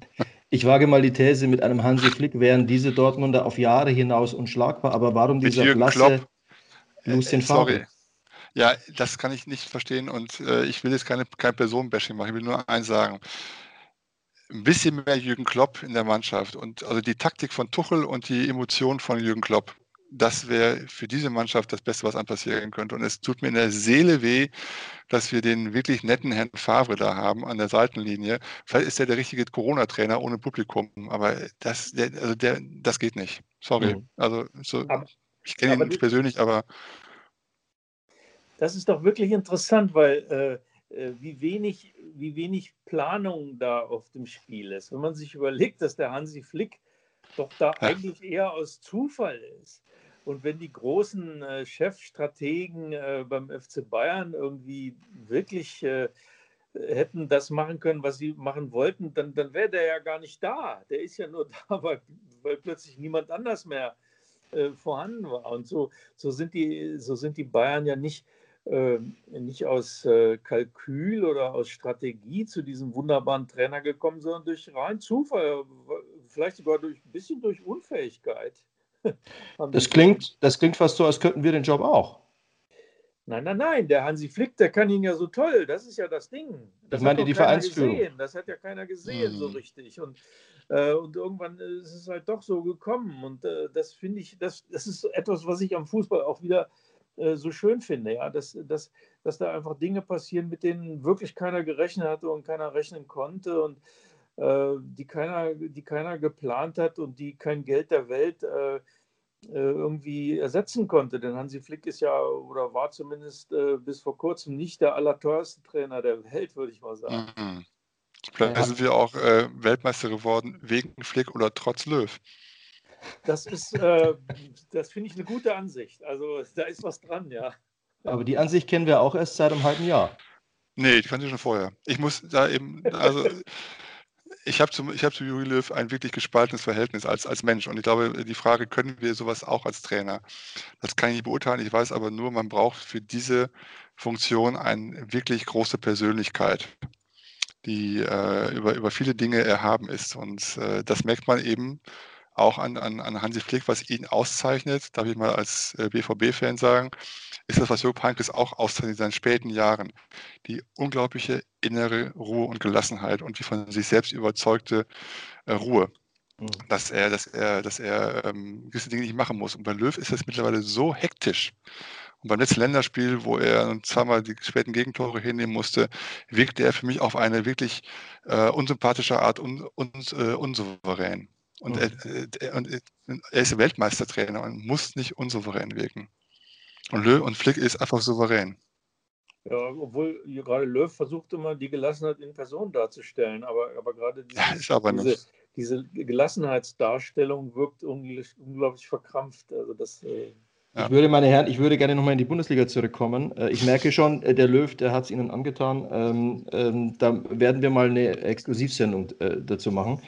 Ich wage mal die These, mit einem Hansi Flick wären diese Dortmunder auf Jahre hinaus unschlagbar. Aber warum dieser blasse Lucien äh, Sorry. Ja, das kann ich nicht verstehen und äh, ich will jetzt keine, kein Personenbashing machen. Ich will nur eins sagen. Ein bisschen mehr Jürgen Klopp in der Mannschaft und also die Taktik von Tuchel und die Emotionen von Jürgen Klopp das wäre für diese Mannschaft das Beste, was an passieren könnte. Und es tut mir in der Seele weh, dass wir den wirklich netten Herrn Favre da haben an der Seitenlinie. Vielleicht ist er der richtige Corona-Trainer ohne Publikum, aber das, der, also der, das geht nicht. Sorry. Mhm. Also so, aber, ich kenne ihn nicht persönlich, aber. Das ist doch wirklich interessant, weil äh, äh, wie, wenig, wie wenig Planung da auf dem Spiel ist. Wenn man sich überlegt, dass der Hansi Flick doch da ja. eigentlich eher aus Zufall ist. Und wenn die großen äh, Chefstrategen äh, beim FC Bayern irgendwie wirklich äh, hätten das machen können, was sie machen wollten, dann, dann wäre der ja gar nicht da. Der ist ja nur (laughs) da, weil, weil plötzlich niemand anders mehr äh, vorhanden war. Und so, so, sind die, so sind die Bayern ja nicht, äh, nicht aus äh, Kalkül oder aus Strategie zu diesem wunderbaren Trainer gekommen, sondern durch rein Zufall, vielleicht sogar durch ein bisschen durch Unfähigkeit. Das klingt, das klingt fast so, als könnten wir den Job auch. Nein, nein, nein, der Hansi Flick, der kann ihn ja so toll. Das ist ja das Ding. Das ich meine die Vereinsführung. Gesehen. Das hat ja keiner gesehen mhm. so richtig. Und, äh, und irgendwann ist es halt doch so gekommen. Und äh, das finde ich, das, das ist etwas, was ich am Fußball auch wieder äh, so schön finde. Ja? Dass, dass, dass da einfach Dinge passieren, mit denen wirklich keiner gerechnet hatte und keiner rechnen konnte. Und die, keiner, die keiner geplant hat und die kein Geld der Welt äh, äh, irgendwie ersetzen konnte. Denn Hansi Flick ist ja oder war zumindest bis vor kurzem nicht der allerteuerste Trainer der Welt, würde ich mal sagen. Mhm. Vielleicht ja. sind wir auch äh, Weltmeister geworden wegen Flick oder trotz Löw. Das ist, äh, das finde ich eine gute Ansicht. Also da ist was dran, ja. Aber die Ansicht kennen wir auch erst seit einem halben Jahr. Nee, die kannte ich schon vorher. Ich muss da eben, also ich habe zu, hab zu Juri Löw ein wirklich gespaltenes Verhältnis als, als Mensch. Und ich glaube, die Frage, können wir sowas auch als Trainer? Das kann ich nicht beurteilen. Ich weiß aber nur, man braucht für diese Funktion eine wirklich große Persönlichkeit, die äh, über, über viele Dinge erhaben ist. Und äh, das merkt man eben auch an, an, an Hansi Flick, was ihn auszeichnet, darf ich mal als äh, BVB-Fan sagen, ist das, was Jupp Heynckes auch auszeichnet in seinen späten Jahren. Die unglaubliche innere Ruhe und Gelassenheit und die von sich selbst überzeugte äh, Ruhe. Mhm. Dass er, dass er, dass er ähm, gewisse Dinge nicht machen muss. Und bei Löw ist das mittlerweile so hektisch. Und beim letzten Länderspiel, wo er zweimal die späten Gegentore hinnehmen musste, wirkte er für mich auf eine wirklich äh, unsympathische Art un, un, äh, unsouverän. Und, mhm. er, er, und er ist Weltmeistertrainer und muss nicht unsouverän wirken. Und Löw und Flick ist einfach souverän. Ja, obwohl gerade Löw versucht immer die Gelassenheit in Person darzustellen, aber, aber gerade diese, ja, aber diese, diese Gelassenheitsdarstellung wirkt unglaublich, unglaublich verkrampft. Also das. Äh, ja. Ich würde, meine Herren, ich würde gerne nochmal in die Bundesliga zurückkommen. Äh, ich merke schon, äh, der Löw, der hat es Ihnen angetan. Ähm, ähm, da werden wir mal eine Exklusivsendung äh, dazu machen.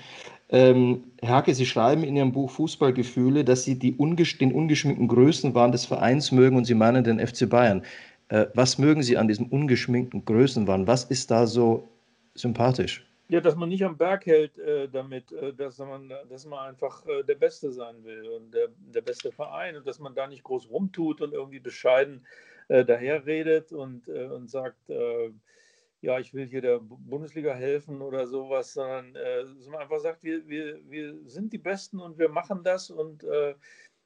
Ähm, Herr Hacke, Sie schreiben in Ihrem Buch Fußballgefühle, dass Sie die ungesch den ungeschminkten Größenwahn des Vereins mögen und Sie meinen den FC Bayern. Äh, was mögen Sie an diesem ungeschminkten Größenwahn? Was ist da so sympathisch? Ja, dass man nicht am Berg hält äh, damit, äh, dass, man, dass man einfach äh, der Beste sein will und der, der beste Verein und dass man da nicht groß rumtut und irgendwie bescheiden äh, daherredet und, äh, und sagt, äh, ja, ich will hier der Bundesliga helfen oder sowas, sondern dass man einfach sagt, wir, wir, wir sind die Besten und wir machen das und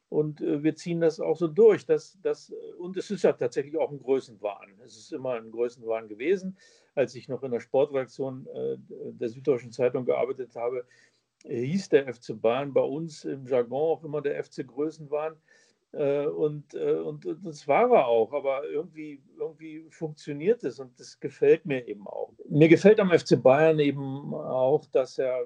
und äh, wir ziehen das auch so durch. Dass, dass, und es ist ja tatsächlich auch ein Größenwahn. Es ist immer ein Größenwahn gewesen. Als ich noch in der Sportredaktion äh, der Süddeutschen Zeitung gearbeitet habe, hieß der FC Bayern bei uns im Jargon auch immer der FC Größenwahn. Äh, und, und, und das war er auch, aber irgendwie, irgendwie funktioniert es und das gefällt mir eben auch. Mir gefällt am FC Bayern eben auch, dass er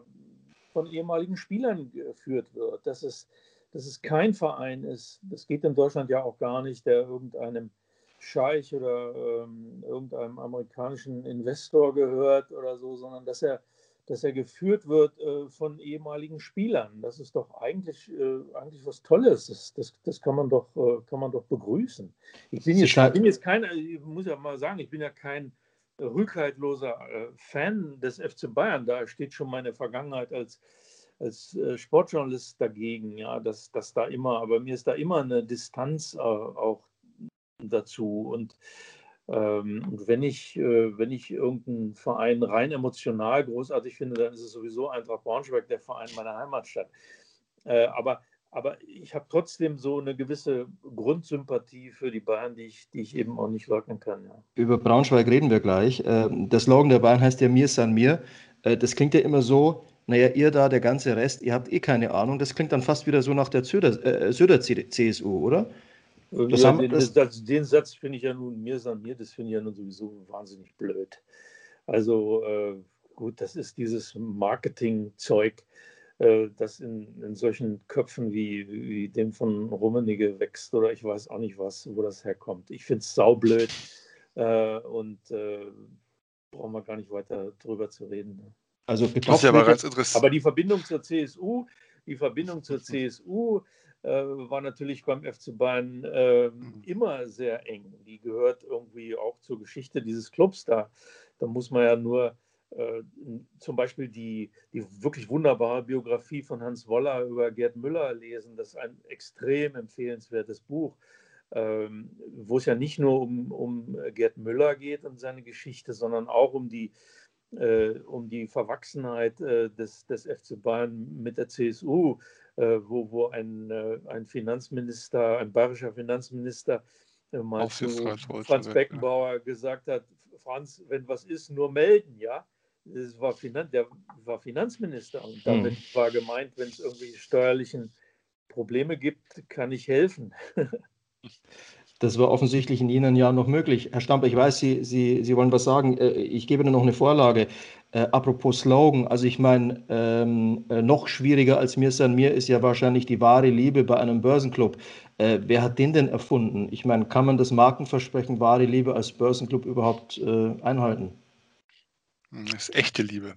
von ehemaligen Spielern geführt wird, dass es dass es kein Verein ist, das geht in Deutschland ja auch gar nicht, der irgendeinem Scheich oder ähm, irgendeinem amerikanischen Investor gehört oder so, sondern dass er, dass er geführt wird äh, von ehemaligen Spielern. Das ist doch eigentlich, äh, eigentlich was Tolles. Das, das, das kann, man doch, äh, kann man doch begrüßen. Ich bin jetzt, bin jetzt kein, ich muss ja mal sagen, ich bin ja kein rückhaltloser äh, Fan des FC Bayern. Da steht schon meine Vergangenheit als als äh, Sportjournalist dagegen, ja, dass, dass da immer, aber mir ist da immer eine Distanz äh, auch dazu. Und wenn ich, äh, wenn ich irgendeinen Verein rein emotional großartig finde, dann ist es sowieso Eintracht Braunschweig, der Verein meiner Heimatstadt. Äh, aber, aber ich habe trotzdem so eine gewisse Grundsympathie für die Bayern, die ich, die ich eben auch nicht leugnen kann. Ja. Über Braunschweig reden wir gleich. Ähm, der Slogan der Bayern heißt ja Mir san mir. Äh, das klingt ja immer so, naja, ihr da, der ganze Rest, ihr habt eh keine Ahnung. Das klingt dann fast wieder so nach der Söder, äh, Söder oder? Das ja, haben, den, das, das, den Satz finde ich ja nun, mir san mir, das finde ich ja nun sowieso wahnsinnig blöd. Also äh, gut, das ist dieses Marketing-Zeug, äh, das in, in, solchen Köpfen wie, wie dem von Rummenigge wächst oder ich weiß auch nicht was, wo das herkommt. Ich finde es saublöd äh, und äh, brauchen wir gar nicht weiter drüber zu reden. Ne? Also das ist aber ganz interessant. Aber die Verbindung zur CSU, die Verbindung zur CSU äh, war natürlich beim FC Bayern äh, immer sehr eng. Die gehört irgendwie auch zur Geschichte dieses Clubs. Da, da muss man ja nur äh, zum Beispiel die, die wirklich wunderbare Biografie von Hans Woller über Gerd Müller lesen. Das ist ein extrem empfehlenswertes Buch, ähm, wo es ja nicht nur um, um Gerd Müller geht und seine Geschichte, sondern auch um die äh, um die Verwachsenheit äh, des, des FC Bayern mit der CSU, äh, wo, wo ein, äh, ein Finanzminister, ein bayerischer Finanzminister äh, mal zu Franz Beckenbauer ja. gesagt hat, Franz, wenn was ist, nur melden, ja. Das war Finan der war Finanzminister und damit hm. war gemeint, wenn es irgendwelche steuerlichen Probleme gibt, kann ich helfen. (laughs) Das war offensichtlich in jenen Jahren noch möglich. Herr Stamper, ich weiß, Sie, Sie, Sie wollen was sagen. Äh, ich gebe Ihnen noch eine Vorlage. Äh, apropos Slogan, also ich meine, ähm, äh, noch schwieriger als mir sein mir ist ja wahrscheinlich die wahre Liebe bei einem Börsenclub. Äh, wer hat den denn erfunden? Ich meine, kann man das Markenversprechen wahre Liebe als Börsenclub überhaupt äh, einhalten? Das ist echte Liebe.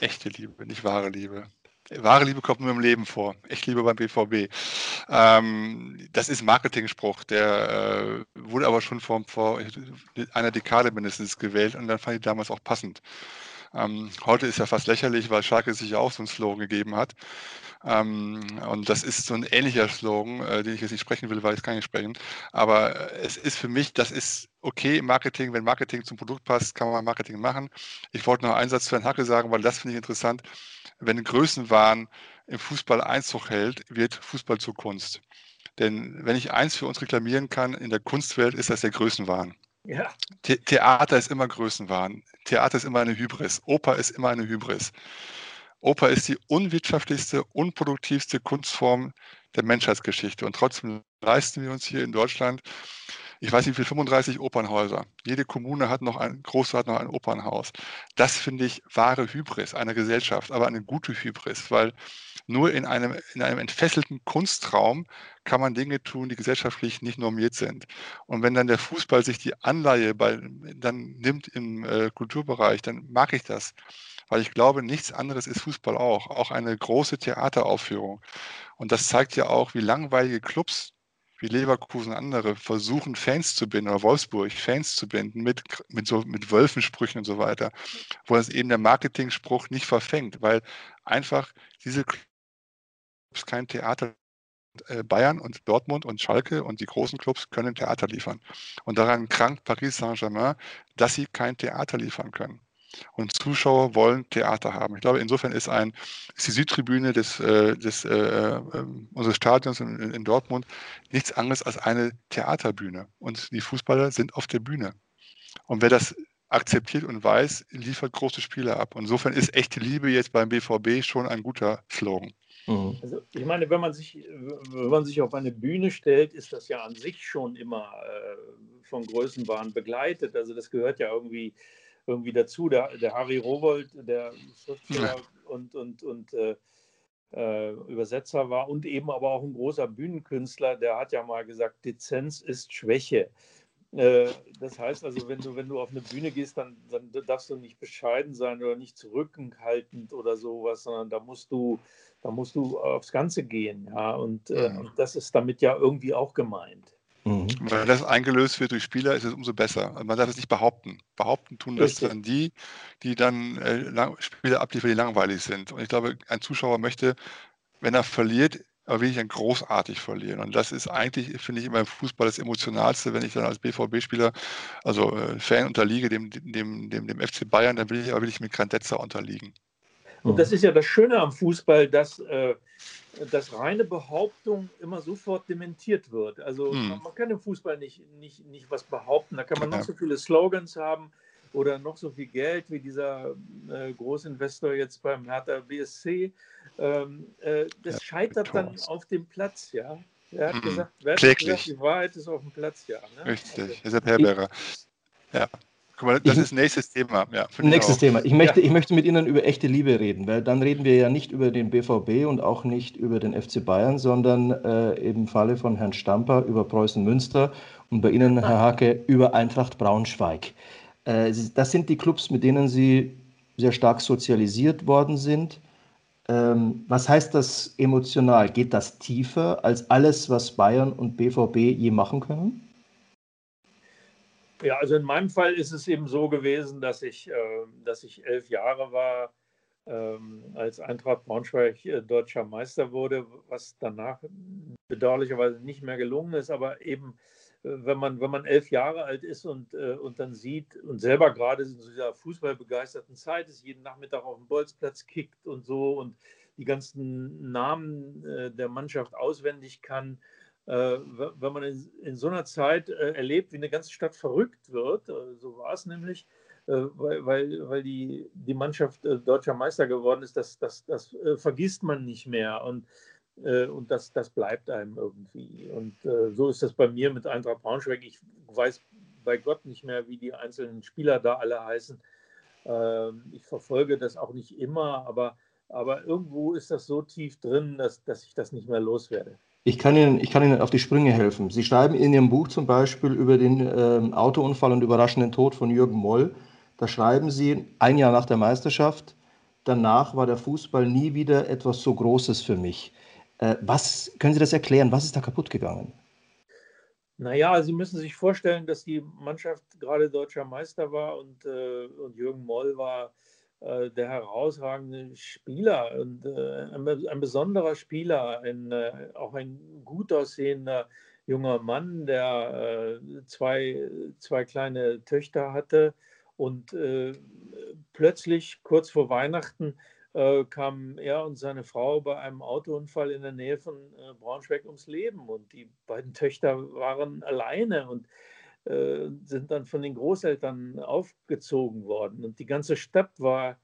Echte Liebe, nicht wahre Liebe. Wahre Liebe kommt nur im Leben vor. Ich liebe beim BVB. Ähm, das ist ein Marketing-Spruch, der äh, wurde aber schon vor, vor, einer Dekade mindestens gewählt und dann fand ich damals auch passend. Ähm, heute ist ja fast lächerlich, weil Schalke sich ja auch so einen Slogan gegeben hat. Ähm, und das ist so ein ähnlicher Slogan, äh, den ich jetzt nicht sprechen will, weil ich kann nicht sprechen. Aber äh, es ist für mich, das ist okay im Marketing. Wenn Marketing zum Produkt passt, kann man Marketing machen. Ich wollte noch einen Satz zu Herrn Hacke sagen, weil das finde ich interessant wenn Größenwahn im Fußball Einzug hält, wird Fußball zur Kunst. Denn wenn ich eins für uns reklamieren kann in der Kunstwelt, ist das der Größenwahn. Ja. The Theater ist immer Größenwahn. Theater ist immer eine Hybris. Oper ist immer eine Hybris. Oper ist die unwirtschaftlichste, unproduktivste Kunstform der Menschheitsgeschichte. Und trotzdem leisten wir uns hier in Deutschland ich weiß nicht, wie viel, 35 Opernhäuser. Jede Kommune hat noch ein, große hat noch ein Opernhaus. Das finde ich wahre Hybris einer Gesellschaft, aber eine gute Hybris, weil nur in einem, in einem entfesselten Kunstraum kann man Dinge tun, die gesellschaftlich nicht normiert sind. Und wenn dann der Fußball sich die Anleihe bei, dann nimmt im äh, Kulturbereich, dann mag ich das. Weil ich glaube, nichts anderes ist Fußball auch. Auch eine große Theateraufführung. Und das zeigt ja auch, wie langweilige Clubs wie Leverkusen andere versuchen, Fans zu binden oder Wolfsburg Fans zu binden mit, mit, so, mit Wölfensprüchen und so weiter, wo es eben der Marketing-Spruch nicht verfängt, weil einfach diese Clubs kein Theater äh, Bayern und Dortmund und Schalke und die großen Clubs können Theater liefern. Und daran krankt Paris Saint-Germain, dass sie kein Theater liefern können. Und Zuschauer wollen Theater haben. Ich glaube, insofern ist, ein, ist die Südtribüne des, äh, des, äh, äh, unseres Stadions in, in, Dortmund nichts anderes als eine Theaterbühne. Und die Fußballer sind auf der Bühne. Und wer das akzeptiert und weiß, liefert große Spiele ab. Und insofern ist echte Liebe jetzt beim BVB schon ein guter Slogan. Mhm. Also ich meine, wenn man sich, wenn man sich auf eine Bühne stellt, ist das ja an sich schon immer äh, von Größenwahn begleitet. Also das gehört ja irgendwie irgendwie dazu. Der, der Harry Rowold, der Schriftsteller und, und, und äh, äh, Übersetzer war und eben aber auch ein großer Bühnenkünstler, der hat ja mal gesagt, Dezenz ist Schwäche. Äh, das heißt also, wenn du, wenn du auf eine Bühne gehst, dann, dann darfst du nicht bescheiden sein oder nicht zurückhaltend oder sowas, sondern da musst du, da musst du aufs Ganze gehen. Ja? Und, äh, mhm. und das ist damit ja irgendwie auch gemeint. Mhm. Wenn das eingelöst wird durch Spieler, ist es umso besser. Man darf es nicht behaupten. Behaupten tun das dann die, die dann äh, Spiele abliefern, die langweilig sind. Und ich glaube, ein Zuschauer möchte, wenn er verliert, aber will ich dann großartig verlieren. Und das ist eigentlich, finde ich, immer im Fußball das Emotionalste, wenn ich dann als BVB-Spieler, also äh, Fan unterliege, dem, dem, dem, dem FC Bayern, dann will ich aber will ich mit Grandezza unterliegen. Und das ist ja das Schöne am Fußball, dass, äh, dass reine Behauptung immer sofort dementiert wird. Also hm. man, man, kann im Fußball nicht, nicht, nicht was behaupten. Da kann man noch so viele Slogans haben oder noch so viel Geld wie dieser äh, Großinvestor jetzt beim Hertha BSC. Ähm, äh, das ja, scheitert dann auf dem Platz, ja. Er hat mm, gesagt, wer hat gesagt, die Wahrheit ist auf dem Platz, ja. Ne? Richtig, also, deshalb Herberger. Ja. Guck mal, das ich, ist nächstes Thema. Ja, nächstes Thema. Ich möchte, ja. ich möchte mit Ihnen über echte Liebe reden, weil dann reden wir ja nicht über den BVB und auch nicht über den FC Bayern, sondern äh, im Falle von Herrn Stamper über Preußen Münster und bei Ihnen, Herr Hake, über Eintracht Braunschweig. Äh, das sind die Clubs, mit denen Sie sehr stark sozialisiert worden sind. Ähm, was heißt das emotional? Geht das tiefer als alles, was Bayern und BVB je machen können? Ja, also in meinem Fall ist es eben so gewesen, dass ich, äh, dass ich elf Jahre war, ähm, als Eintracht Braunschweig äh, deutscher Meister wurde, was danach bedauerlicherweise nicht mehr gelungen ist, aber eben äh, wenn man, wenn man elf Jahre alt ist und, äh, und dann sieht und selber gerade in dieser fußballbegeisterten Zeit ist, jeden Nachmittag auf dem Bolzplatz kickt und so und die ganzen Namen äh, der Mannschaft auswendig kann, wenn man in, in, so einer Zeit äh, erlebt, wie eine ganze Stadt verrückt wird, äh, so war es nämlich, weil, weil, weil die, die Mannschaft deutscher Meister geworden ist, das, das, das vergisst man nicht mehr und, und das, das bleibt einem irgendwie. Und so ist das bei mir mit Eintracht Braunschweig. Ich weiß bei Gott nicht mehr, wie die einzelnen Spieler da alle heißen. Ähm, ich verfolge das auch nicht immer, aber, aber irgendwo ist das so tief drin, dass, dass ich das nicht mehr loswerde. Ich kann, Ihnen, ich kann Ihnen auf die Sprünge helfen. Sie schreiben in Ihrem Buch zum Beispiel über den äh, Autounfall und überraschenden Tod von Jürgen Moll. Da schreiben Sie, ein Jahr nach der Meisterschaft, danach war der Fußball nie wieder etwas so Großes für mich. Äh, was können Sie das erklären? Was ist da kaputt gegangen? Naja, Sie müssen sich vorstellen, dass die Mannschaft gerade deutscher Meister war und, äh, und Jürgen Moll war der herausragende Spieler und äh, ein, ein, besonderer Spieler, ein, äh, auch ein gut aussehender junger Mann, der zwei, zwei kleine Töchter hatte und plötzlich kurz vor Weihnachten kamen er und seine Frau bei einem Autounfall in der Nähe von Braunschweig ums Leben und die beiden Töchter waren alleine und äh, sind dann von den Großeltern aufgezogen worden. Und die ganze Stadt war,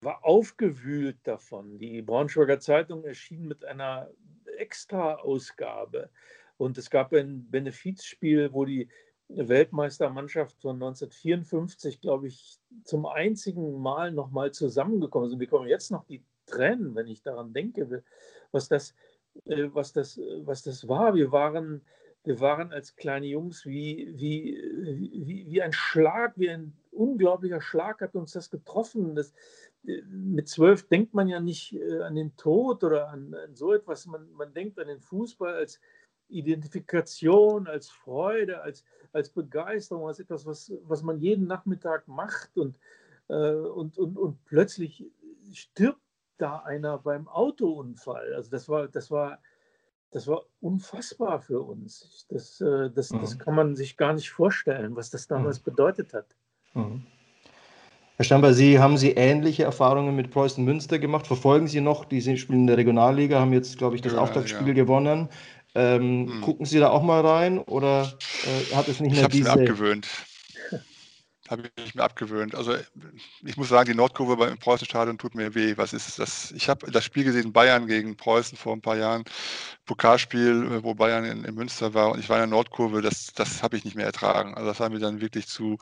war aufgewühlt davon. Die Braunschweiger Zeitung erschien mit einer Extra-Ausgabe. Und es gab ein Benefizspiel, wo die Weltmeistermannschaft von 1954, glaube ich, zum einzigen Mal nochmal zusammengekommen sind. Wir kommen jetzt noch die Tränen, wenn ich daran denke, was das, äh, was das, was das war. Wir waren, wir waren als kleine Jungs wie, wie, wie, wie ein Schlag, wie ein unglaublicher Schlag hat uns das getroffen. Das, äh, mit zwölf denkt man ja nicht äh, an den Tod oder an, an so etwas. Man, man denkt an den Fußball als Identifikation, als Freude, als, als Begeisterung, als etwas, was, was man jeden Nachmittag macht und, äh, und, und, und plötzlich stirbt da einer beim Autounfall. Also das war, das war, das war unfassbar für uns. Das, äh, das, mhm. das kann man sich gar nicht vorstellen, was das damals mhm. bedeutet hat. Mhm. Herr Stamper, Sie haben Sie ähnliche Erfahrungen mit Preußen Münster gemacht? Verfolgen Sie noch? Die spielen in der Regionalliga, haben jetzt, glaube ich, das ja, Auftaktspiel ja. gewonnen. Ähm, hm. Gucken Sie da auch mal rein oder äh, hat es nicht mehr ich diese... Ich habe mir abgewöhnt. Habe ich mir abgewöhnt. Also ich muss sagen, die Nordkurve beim Preußenstadion tut mir weh. Was ist das? Ich habe das Spiel gesehen, Bayern gegen Preußen vor ein paar Jahren, Pokalspiel, wo Bayern in, in Münster war und ich war in der Nordkurve. Das, das habe ich nicht mehr ertragen. Also das war mir dann wirklich zu,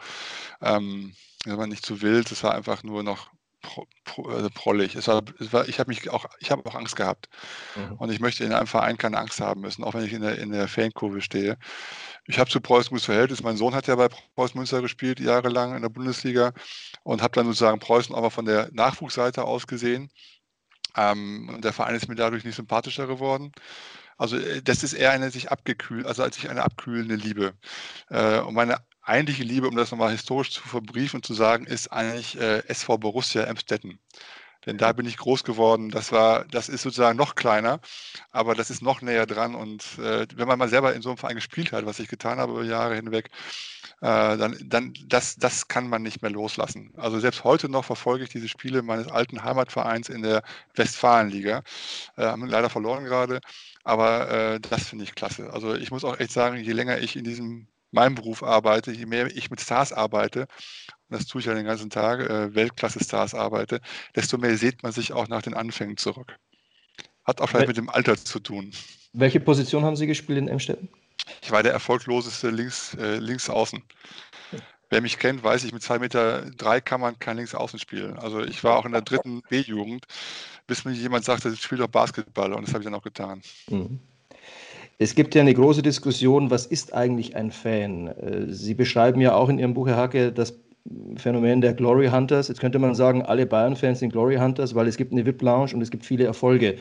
ähm, nicht zu wild. Das war einfach nur noch pro, pro, also prollig. Es war, es war, ich habe mich auch, ich habe auch Angst gehabt. Mhm. Und ich möchte in einem Verein keine Angst haben müssen, auch wenn ich in der, in der Fankurve stehe. Ich habe zu Preußen gutes Verhältnis. Mein Sohn hat ja bei Preußen Münster gespielt, jahrelang in der Bundesliga und habe dann sozusagen Preußen aber von der Nachwuchsseite aus gesehen. Ähm, und der Verein ist mir dadurch nicht sympathischer geworden. Also äh, das ist eher eine sich abgekühlt, also als ich eine abkühlende Liebe. Äh, und meine eigentliche Liebe, um das nochmal historisch zu verbriefen und zu sagen, ist eigentlich äh, SV Borussia Emstetten. Denn da bin ich groß geworden. Das war, das ist sozusagen noch kleiner, aber das ist noch näher dran. Und äh, wenn man mal selber in so einem Verein gespielt hat, was ich getan habe über Jahre hinweg, äh, dann, dann das, das kann man nicht mehr loslassen. Also selbst heute noch verfolge ich diese Spiele meines alten Heimatvereins in der Westfalenliga. Äh, haben leider verloren gerade, aber äh, das finde ich klasse. Also ich muss auch echt sagen, je länger ich in diesem meinem Beruf arbeite, je mehr ich mit Stars arbeite, und das tue ich ja den ganzen Tag, äh, Weltklasse-Stars arbeite, desto mehr sieht man sich auch nach den Anfängen zurück. Hat auch vielleicht Wel mit dem Alter zu tun. Welche Position haben Sie gespielt in Emstetten? Ich war der erfolgloseste links, äh, Linksaußen. Wer mich kennt, weiß ich, mit 2,3 Meter drei kann man kein Linksaußen spielen. Also ich war auch in der dritten B-Jugend, bis mir jemand sagte, spiel doch Basketball und das habe ich dann auch getan. Mhm. Es gibt ja eine große Diskussion, was ist eigentlich ein Fan? Äh, Sie beschreiben ja auch in Ihrem Buch, Herr Hacke, das Phänomen der Glory Hunters. Jetzt könnte man sagen, alle Bayern-Fans sind Glory Hunters, weil es gibt eine VIP-Lounge und es gibt viele Erfolge.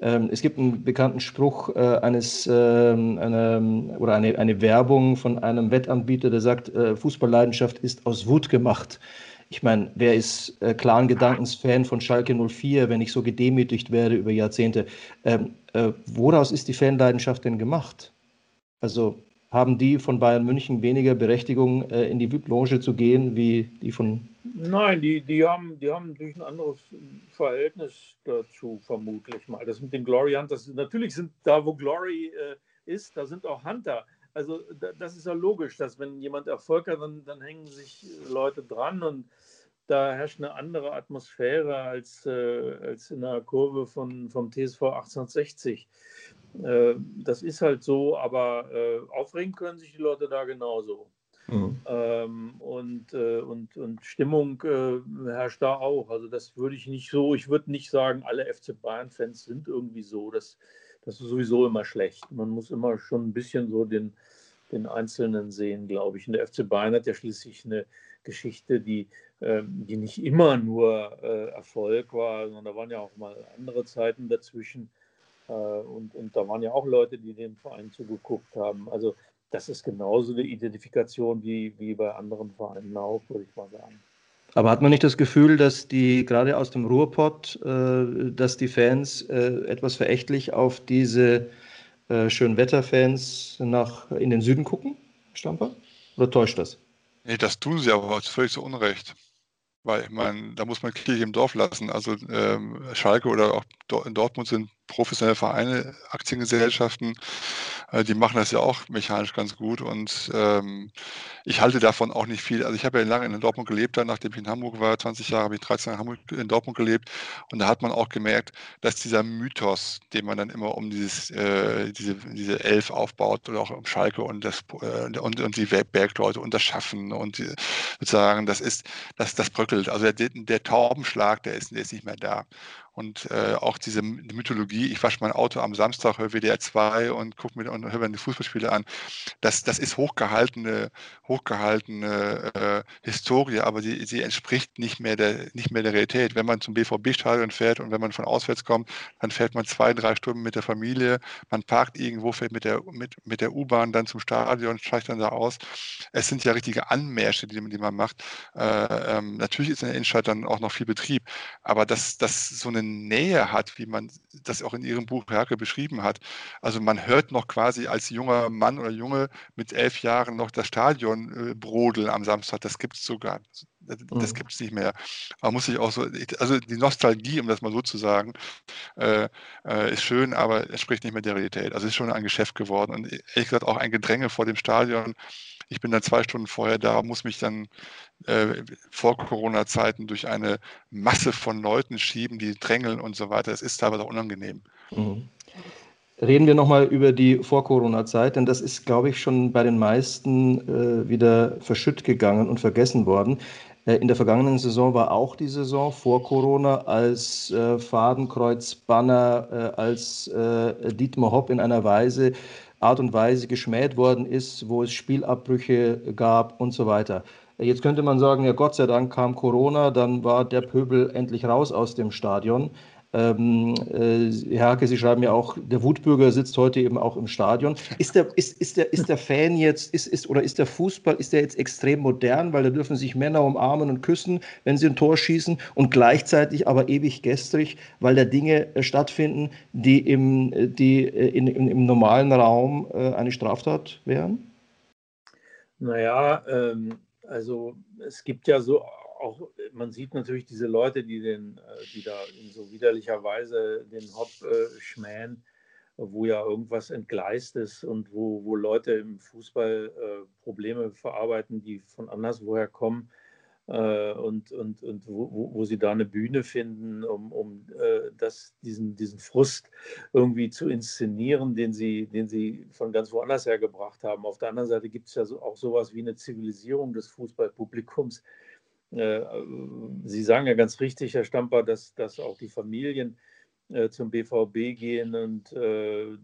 Ähm, es gibt einen bekannten Spruch äh, eines eine, oder eine, eine Werbung von einem Wettanbieter, der sagt, äh, Fußballleidenschaft ist aus Wut gemacht. Ich meine, wer ist äh, klaren Gedankens Fan von Schalke 04, wenn ich so gedemütigt werde über Jahrzehnte? Ähm, äh, woraus ist die Fanleidenschaft denn gemacht? Also haben die von Bayern München weniger Berechtigung, äh, in die VIP-Lounge zu gehen, wie die von. Nein, die, die, haben, die haben natürlich ein anderes Verhältnis dazu, vermutlich mal. Das mit den Glory Hunters, natürlich sind da, wo Glory äh, ist, da sind auch Hunter. Also das ist ja logisch, dass wenn jemand Erfolg hat, dann, dann hängen sich Leute dran und da herrscht eine andere Atmosphäre als, äh, als in der Kurve von, vom TSV 1860. Äh, das ist halt so, aber äh, aufregen können sich die Leute da genauso. Mhm. Ähm, und, äh, und, und Stimmung äh, herrscht da auch. Also das würde ich nicht so, ich würde nicht sagen, alle FC Bayern-Fans sind irgendwie so. Das, das ist sowieso immer schlecht. Man muss immer schon ein bisschen so den, den Einzelnen sehen, glaube ich. Und der FC Bayern hat ja schließlich eine Geschichte, die, ähm, die nicht immer nur äh, Erfolg war, sondern da waren ja auch mal andere Zeiten dazwischen. Äh, und, und da waren ja auch Leute, die dem Verein zugeguckt haben. Also das ist genauso eine Identifikation wie, wie bei anderen Vereinen auch, würde ich mal sagen. Aber hat man nicht das Gefühl, dass die gerade aus dem Ruhrpott, äh, dass die Fans äh, etwas verächtlich auf diese äh, Schönwetterfans nach in den Süden gucken, Stamper? Oder täuscht das? Nee, das tun sie aber völlig zu Unrecht. Weil, ich meine, da muss man Kirche im Dorf lassen. Also ähm, Schalke oder auch in Dortmund sind professionelle Vereine, Aktiengesellschaften, äh, die machen das ja auch mechanisch ganz gut und ähm, ich halte davon auch nicht viel. Also ich habe ja lange in Dortmund gelebt, dann nachdem ich in Hamburg war, 20 Jahre habe ich 13 Jahre in, Dortmund gelebt und da hat man auch gemerkt, dass dieser Mythos, den man dann immer um dieses, äh, diese, diese Elf aufbaut oder auch um Schalke und, das, äh, und, und die Bergleute und das Schaffen und die, sozusagen, das ist, das, das bröckelt. Also der, der Taubenschlag, der ist, der ist nicht mehr da. Und äh, auch diese Mythologie, ich wasche mein Auto am Samstag, höre WDR 2 und gucke mir und höre mir die Fußballspiele an, das, das ist hochgehaltene, hochgehaltene äh, Historie, aber sie, sie entspricht nicht mehr, der, nicht mehr der Realität. Wenn man zum BVB-Stadion fährt und wenn man von auswärts kommt, dann fährt man zwei, drei Stunden mit der Familie, man parkt irgendwo, fährt mit der, mit, mit der U-Bahn dann zum Stadion, steigt dann da aus. Es sind ja richtige Anmärsche, die, die man macht. Äh, ähm, natürlich ist in der Innenstadt dann auch noch viel Betrieb, aber dass das so eine Nähe hat, wie man das auch in Ihrem Buch Herke beschrieben hat. Also man hört noch quasi als junger Mann oder Junge mit elf Jahren noch das Stadion äh, brodeln am Samstag. Das gibt es sogar. Das, mhm. gibt es nicht mehr. Man muss sich auch so, also die Nostalgie, um das mal so zu sagen, äh, äh, ist schön, aber es spricht nicht mehr der Realität. Also es ist schon ein Geschäft geworden und ehrlich gesagt auch ein Gedränge vor dem Stadion. Ich bin dann zwei Stunden vorher da, muss mich dann äh, vor Corona-Zeiten durch eine Masse von Leuten schieben, die drängeln und so weiter. Es ist teilweise auch unangenehm. Mhm. Reden wir nochmal über die Vor-Corona-Zeit, denn das ist, glaube ich, schon bei den meisten äh, wieder verschütt gegangen und vergessen worden. Äh, in der vergangenen Saison war auch die Saison vor Corona, als äh, Fadenkreuz, Banner, äh, als äh, Dietmar Hopp in einer Weise, Art und Weise geschmäht worden ist, wo es Spielabbrüche gab und so weiter. Jetzt könnte man sagen, ja Gott sei Dank kam Corona, dann war der Pöbel endlich raus aus dem Stadion. Ähm, äh, Herr Hake, Sie schreiben ja auch, der Wutbürger sitzt heute eben auch im Stadion. Ist der, ist, ist der, ist der Fan jetzt, ist, ist, oder ist der Fußball, ist der jetzt extrem modern, weil da dürfen sich Männer umarmen und küssen, wenn sie ein Tor schießen und gleichzeitig aber ewig gestrig, weil da Dinge äh, stattfinden, die im, die, äh, in, in, im normalen Raum äh, eine Straftat wären? Naja, ähm, also es gibt ja so auch, man sieht natürlich diese Leute, die, den, äh, die da in so widerlicher Weise den Hop äh, schmähen, wo ja irgendwas entgleist ist und wo, wo Leute im Fußball äh, Probleme verarbeiten, die von anderswoher kommen äh, und, und, und wo, wo sie da eine Bühne finden, um, um äh, das, diesen, diesen Frust irgendwie zu inszenieren, den sie, den sie von ganz woanders her gebracht haben. Auf der anderen Seite gibt es ja so, auch sowas wie eine Zivilisierung des Fußballpublikums. Äh, sie sagen ja ganz richtig, Herr Stamper, dass, dass auch die Familien äh, zum BVB gehen und äh,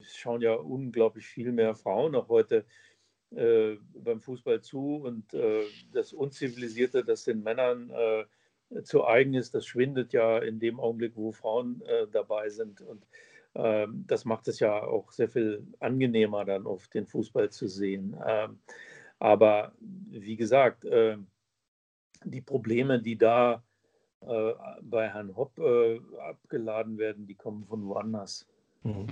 schauen ja unglaublich viel mehr Frauen auch heute äh, beim Fußball zu und äh, das Unzivilisierte, das den Männern äh, zu eigen ist, das schwindet ja in dem Augenblick, wo Frauen äh, dabei sind. Und ähm, das macht es ja auch sehr viel angenehmer, dann auf den Fußball zu sehen. Ähm, aber wie gesagt, äh, die Probleme, die da äh, bei Herrn Hopp abgeladen werden, die kommen von woanders. Mhm.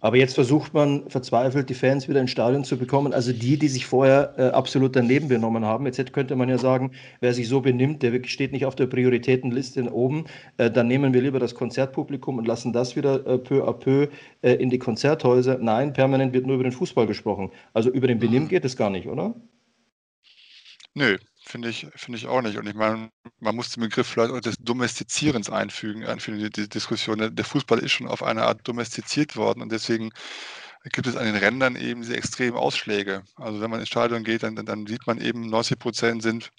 Aber jetzt versucht man verzweifelt, die Fans wieder ins Stadion zu bekommen. Also die, die sich vorher äh, absolut daneben benommen haben. Jetzt könnte man ja sagen, wer sich so benimmt, der steht nicht auf der Prioritätenliste oben. Äh, dann nehmen wir lieber das Konzertpublikum und lassen das wieder äh, peu à peu äh, in die Konzerthäuser. Nein, permanent wird nur über den Fußball gesprochen. Also über den Benimm geht es gar nicht, oder? Nö, finde ich, finde ich auch nicht. Und ich meine, man muss den Begriff vielleicht auch des Domestizierens einfügen, einfügen die, die Diskussion. Der Fußball ist schon auf eine Art domestiziert worden und deswegen gibt es an den Rändern eben diese extremen Ausschläge. Also wenn man ins Stadion geht, dann, dann sieht man eben, 90 Prozent sind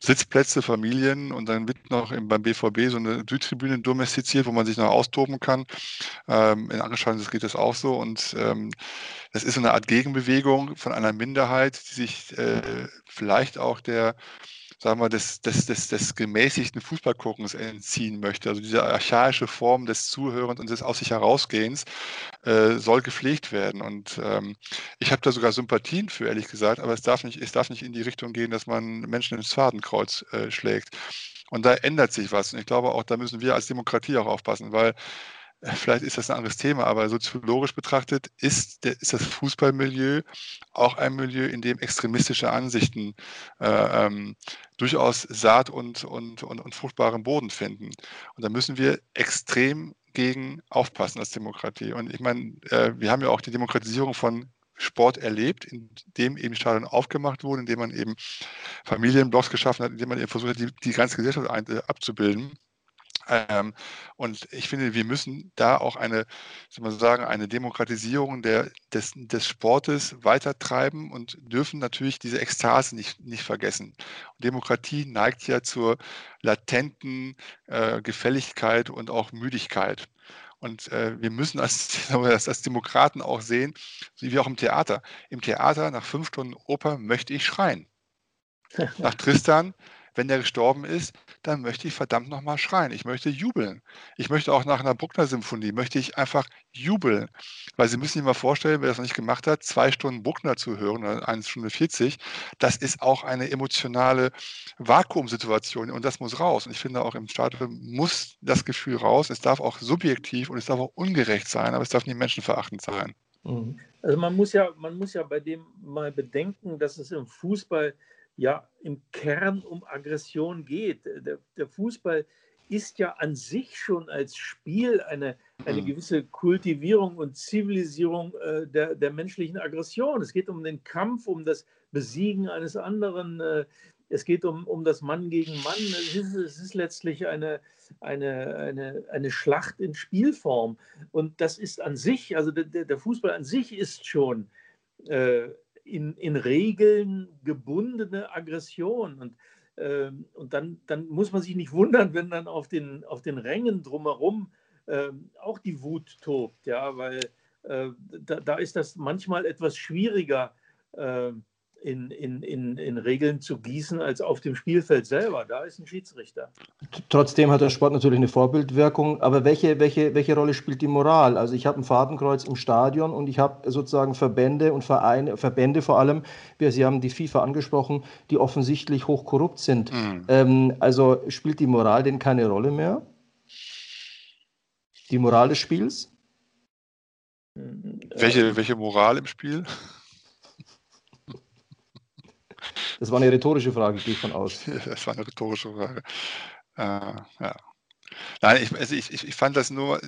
Sitzplätze, Familien und dann wird noch beim BVB so eine Südtribüne domestiziert, wo man sich noch austoben kann. Ähm, in anderen Stadien geht das auch so und ähm, das ist so eine Art Gegenbewegung von einer Minderheit, die sich äh, vielleicht auch der sagen wir, des, des, des, des gemäßigten Fußballguckens entziehen möchte. Also diese archaische Form des Zuhörens und des Aus sich herausgehens äh, soll gepflegt werden. Und ähm, ich habe da sogar Sympathien für, ehrlich gesagt, aber es darf nicht, es darf nicht in die Richtung gehen, dass man Menschen ins Fadenkreuz äh, schlägt. Und da ändert sich was. Und ich glaube auch, da müssen wir als Demokratie auch aufpassen, weil vielleicht ist das ein anderes Thema, aber soziologisch betrachtet ist, der, ist das Fußballmilieu auch ein Milieu, in dem extremistische Ansichten äh, ähm, durchaus Saat und, und, und, und fruchtbaren Boden finden. Und da müssen wir extrem dagegen aufpassen als Demokratie. Und ich meine, äh, wir haben ja auch die Demokratisierung von Sport erlebt, in dem eben Stadion aufgemacht wurde, in dem man eben Familienblocks geschaffen hat, in dem man eben versucht hat, die, die ganze Gesellschaft ein, äh, abzubilden. Ähm, und ich finde, wir müssen da auch eine, soll man sagen, eine Demokratisierung der, des, des Sportes weitertreiben und dürfen natürlich diese Ekstase nicht, nicht vergessen. Und Demokratie neigt ja zur latenten äh, Gefälligkeit und auch Müdigkeit. Und äh, wir müssen als, (laughs) als Demokraten auch sehen, wie auch im Theater. Im Theater nach fünf Stunden Oper möchte ich schreien. Nach (laughs) Tristan wenn der gestorben ist, dann möchte ich verdammt nochmal schreien. Ich möchte jubeln. Ich möchte auch nach einer Bruckner-Symphonie, möchte ich einfach jubeln. Weil Sie müssen sich mal vorstellen, wer das noch nicht gemacht hat, zwei Stunden Bruckner zu hören, oder eine Stunde 40, das ist auch eine emotionale Vakuumsituation und das muss raus. Und ich finde auch im Stadion muss das Gefühl raus. Es darf auch subjektiv und es darf auch ungerecht sein, aber es darf nicht menschenverachtend sein. Mhm. Also man muss ja, man muss ja bei dem mal bedenken, dass es im Fußball ja im Kern um Aggression geht. Der, der, Fußball ist ja an sich schon als Spiel eine, eine mhm. gewisse Kultivierung und Zivilisierung äh, der, der menschlichen Aggression. Es geht um den Kampf, um das Besiegen eines anderen. Äh, es geht um, um das Mann gegen Mann. Es ist, es ist letztlich eine, eine, eine, eine Schlacht in Spielform. Und das ist an sich, also der, der Fußball an sich ist schon äh, in, in Regeln gebundene Aggression. Und, äh, und dann, dann muss man sich nicht wundern, wenn dann auf den, auf den Rängen drumherum äh, auch die Wut tobt, ja, weil äh, da, da ist das manchmal etwas schwieriger ähm, in, in, in, in Regeln zu gießen als auf dem Spielfeld selber. Da ist ein Schiedsrichter. Trotzdem hat der Sport natürlich eine Vorbildwirkung. Aber welche, welche, welche Rolle spielt die Moral? Also ich habe ein Fadenkreuz im Stadion und ich habe sozusagen Verbände und Vereine, Verbände vor allem, Sie haben die FIFA angesprochen, die offensichtlich hochkorrupt sind. Mhm. Ähm, also spielt die Moral denn keine Rolle mehr? Die Moral des Spiels? Welche, welche Moral im Spiel? Das war eine rhetorische Frage, gehe ich von aus. (laughs) Das war eine rhetorische Frage. Äh, ja. Nein, ich, also ich, ich, fand das nur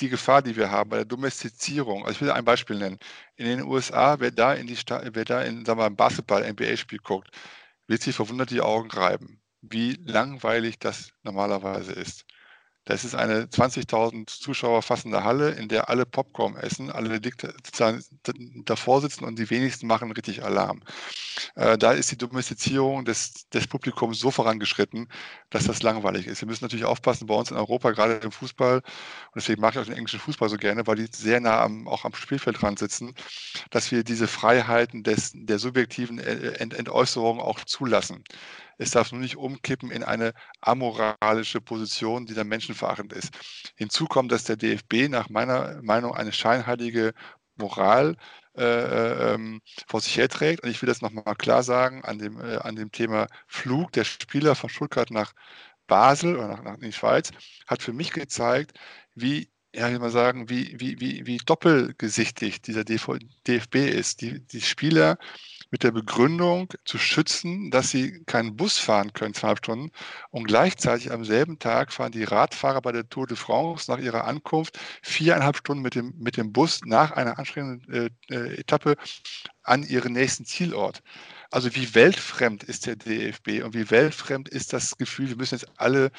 die Gefahr, die wir haben bei der Domestizierung. Also ich will ein Beispiel nennen. In den USA, wer da in die wer da in sagen wir, ein Basketball-NBA-Spiel guckt, wird sich verwundert die Augen reiben, wie langweilig das normalerweise ist. Das ist eine 20.000 Zuschauer fassende Halle, in der alle Popcorn essen, alle davor sitzen und die wenigsten machen richtig Alarm. Äh, da ist die Domestizierung des, des Publikums so vorangeschritten, dass das langweilig ist. Wir müssen natürlich aufpassen, bei uns in Europa, gerade im Fußball, und deswegen mag ich auch den englischen Fußball so gerne, weil die sehr nah am, auch am Spielfeld sitzen, dass wir diese Freiheiten des, der subjektiven Ent Entäußerung auch zulassen. Es darf nur nicht umkippen in eine amoralische Position, die dann menschenverachtend ist. Hinzu kommt, dass der DFB nach meiner Meinung eine scheinheilige Moral äh, äh, ähm, vor sich herträgt. Und ich will das nochmal klar sagen an dem, äh, an dem Thema Flug der Spieler von Stuttgart nach Basel oder nach, nach in die Schweiz, hat für mich gezeigt, wie ja, ich mal sagen, wie, wie, wie, wie doppelgesichtig dieser DFB ist. Die, die Spieler mit der Begründung zu schützen, dass sie keinen Bus fahren können, zweieinhalb Stunden. Und gleichzeitig am selben Tag fahren die Radfahrer bei der Tour de France nach ihrer Ankunft viereinhalb Stunden mit dem, mit dem Bus nach einer anstrengenden äh, äh Etappe an ihren nächsten Zielort. Also wie weltfremd ist der DFB und wie weltfremd ist das Gefühl, wir müssen jetzt alle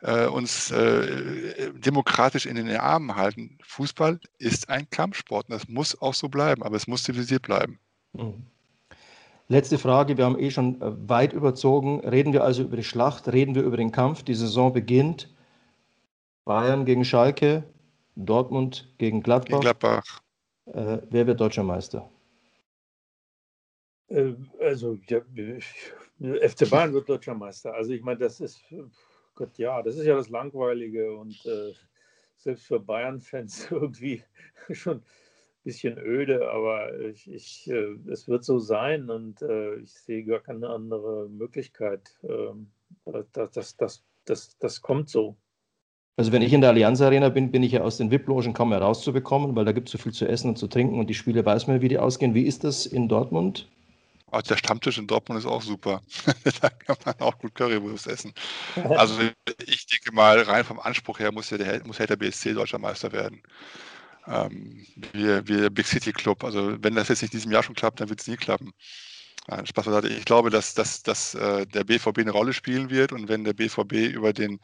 äh, uns äh, demokratisch in den Armen halten. Fußball ist ein Kampfsport und das muss auch so bleiben, aber es muss zivilisiert bleiben. Mhm. Letzte Frage, wir haben eh schon äh, weit überzogen. Reden wir also über die Schlacht, reden wir über den Kampf. Die Saison beginnt. Bayern gegen Schalke, Dortmund gegen Gladbach. Gegen Gladbach. Äh, wer wird deutscher Meister? Äh, also, ja, FC Bayern wird deutscher Meister. Also, ich meine, das ist, Gott, ja, das ist ja das Langweilige und äh, selbst für Bayern-Fans (laughs) irgendwie schon bisschen öde, aber ich, ich äh, es wird so sein und äh, ich sehe gar keine andere Möglichkeit. Ähm, das, das, das, das, das kommt so. Also wenn ich in der Allianz Arena bin, bin ich ja aus den VIP-Logen kaum mehr rauszubekommen, weil da gibt es so viel zu essen und zu trinken und die Spiele weiß man, wie die ausgehen. Wie ist das in Dortmund? Auch der Stammtisch in Dortmund ist auch super. (laughs) da kann man auch gut Currywurst essen. (laughs) Also ich denke mal, rein vom Anspruch her muss, ja der, muss Hertha BSC deutscher Meister werden. Ähm, wir, wir Big City Club. Also wenn das jetzt nicht in diesem Jahr schon klappt, dann wird es nie klappen. Nein, Spaß beiseite. Ich glaube, dass, dass, dass äh, der BVB eine Rolle spielen wird und wenn der BVB über den,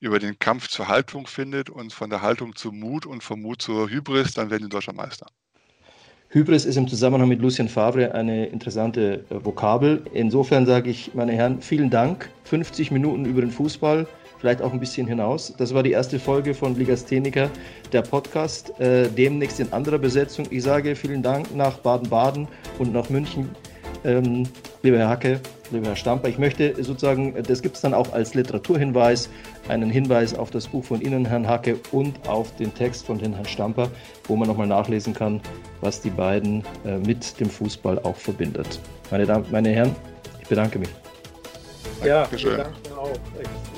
über den Kampf zur Haltung findet und von der Haltung zum Mut und vom Mut zur Hybris, dann werden die deutscher Meister. Hybris ist im Zusammenhang mit Lucien Favre eine interessante äh, Vokabel. Insofern sage ich, meine Herren, vielen Dank. 50 Minuten über den Fußball, vielleicht auch ein bisschen hinaus. Das war die erste Folge von Ligastheniker, der Podcast. Äh, demnächst in anderer Besetzung. Ich sage vielen Dank nach Baden-Baden und nach München. Ähm, lieber Herr Hacke, lieber Herr Stamper, ich möchte sozusagen, das gibt es dann auch als Literaturhinweis, einen Hinweis auf das Buch von Ihnen, Herrn Hacke, und auf den Text von Herrn Stamper, wo man nochmal nachlesen kann, was die beiden äh, mit dem Fußball auch verbindet. Meine Damen, meine Herren, ich bedanke mich. Ja, Dankeschön. danke auch.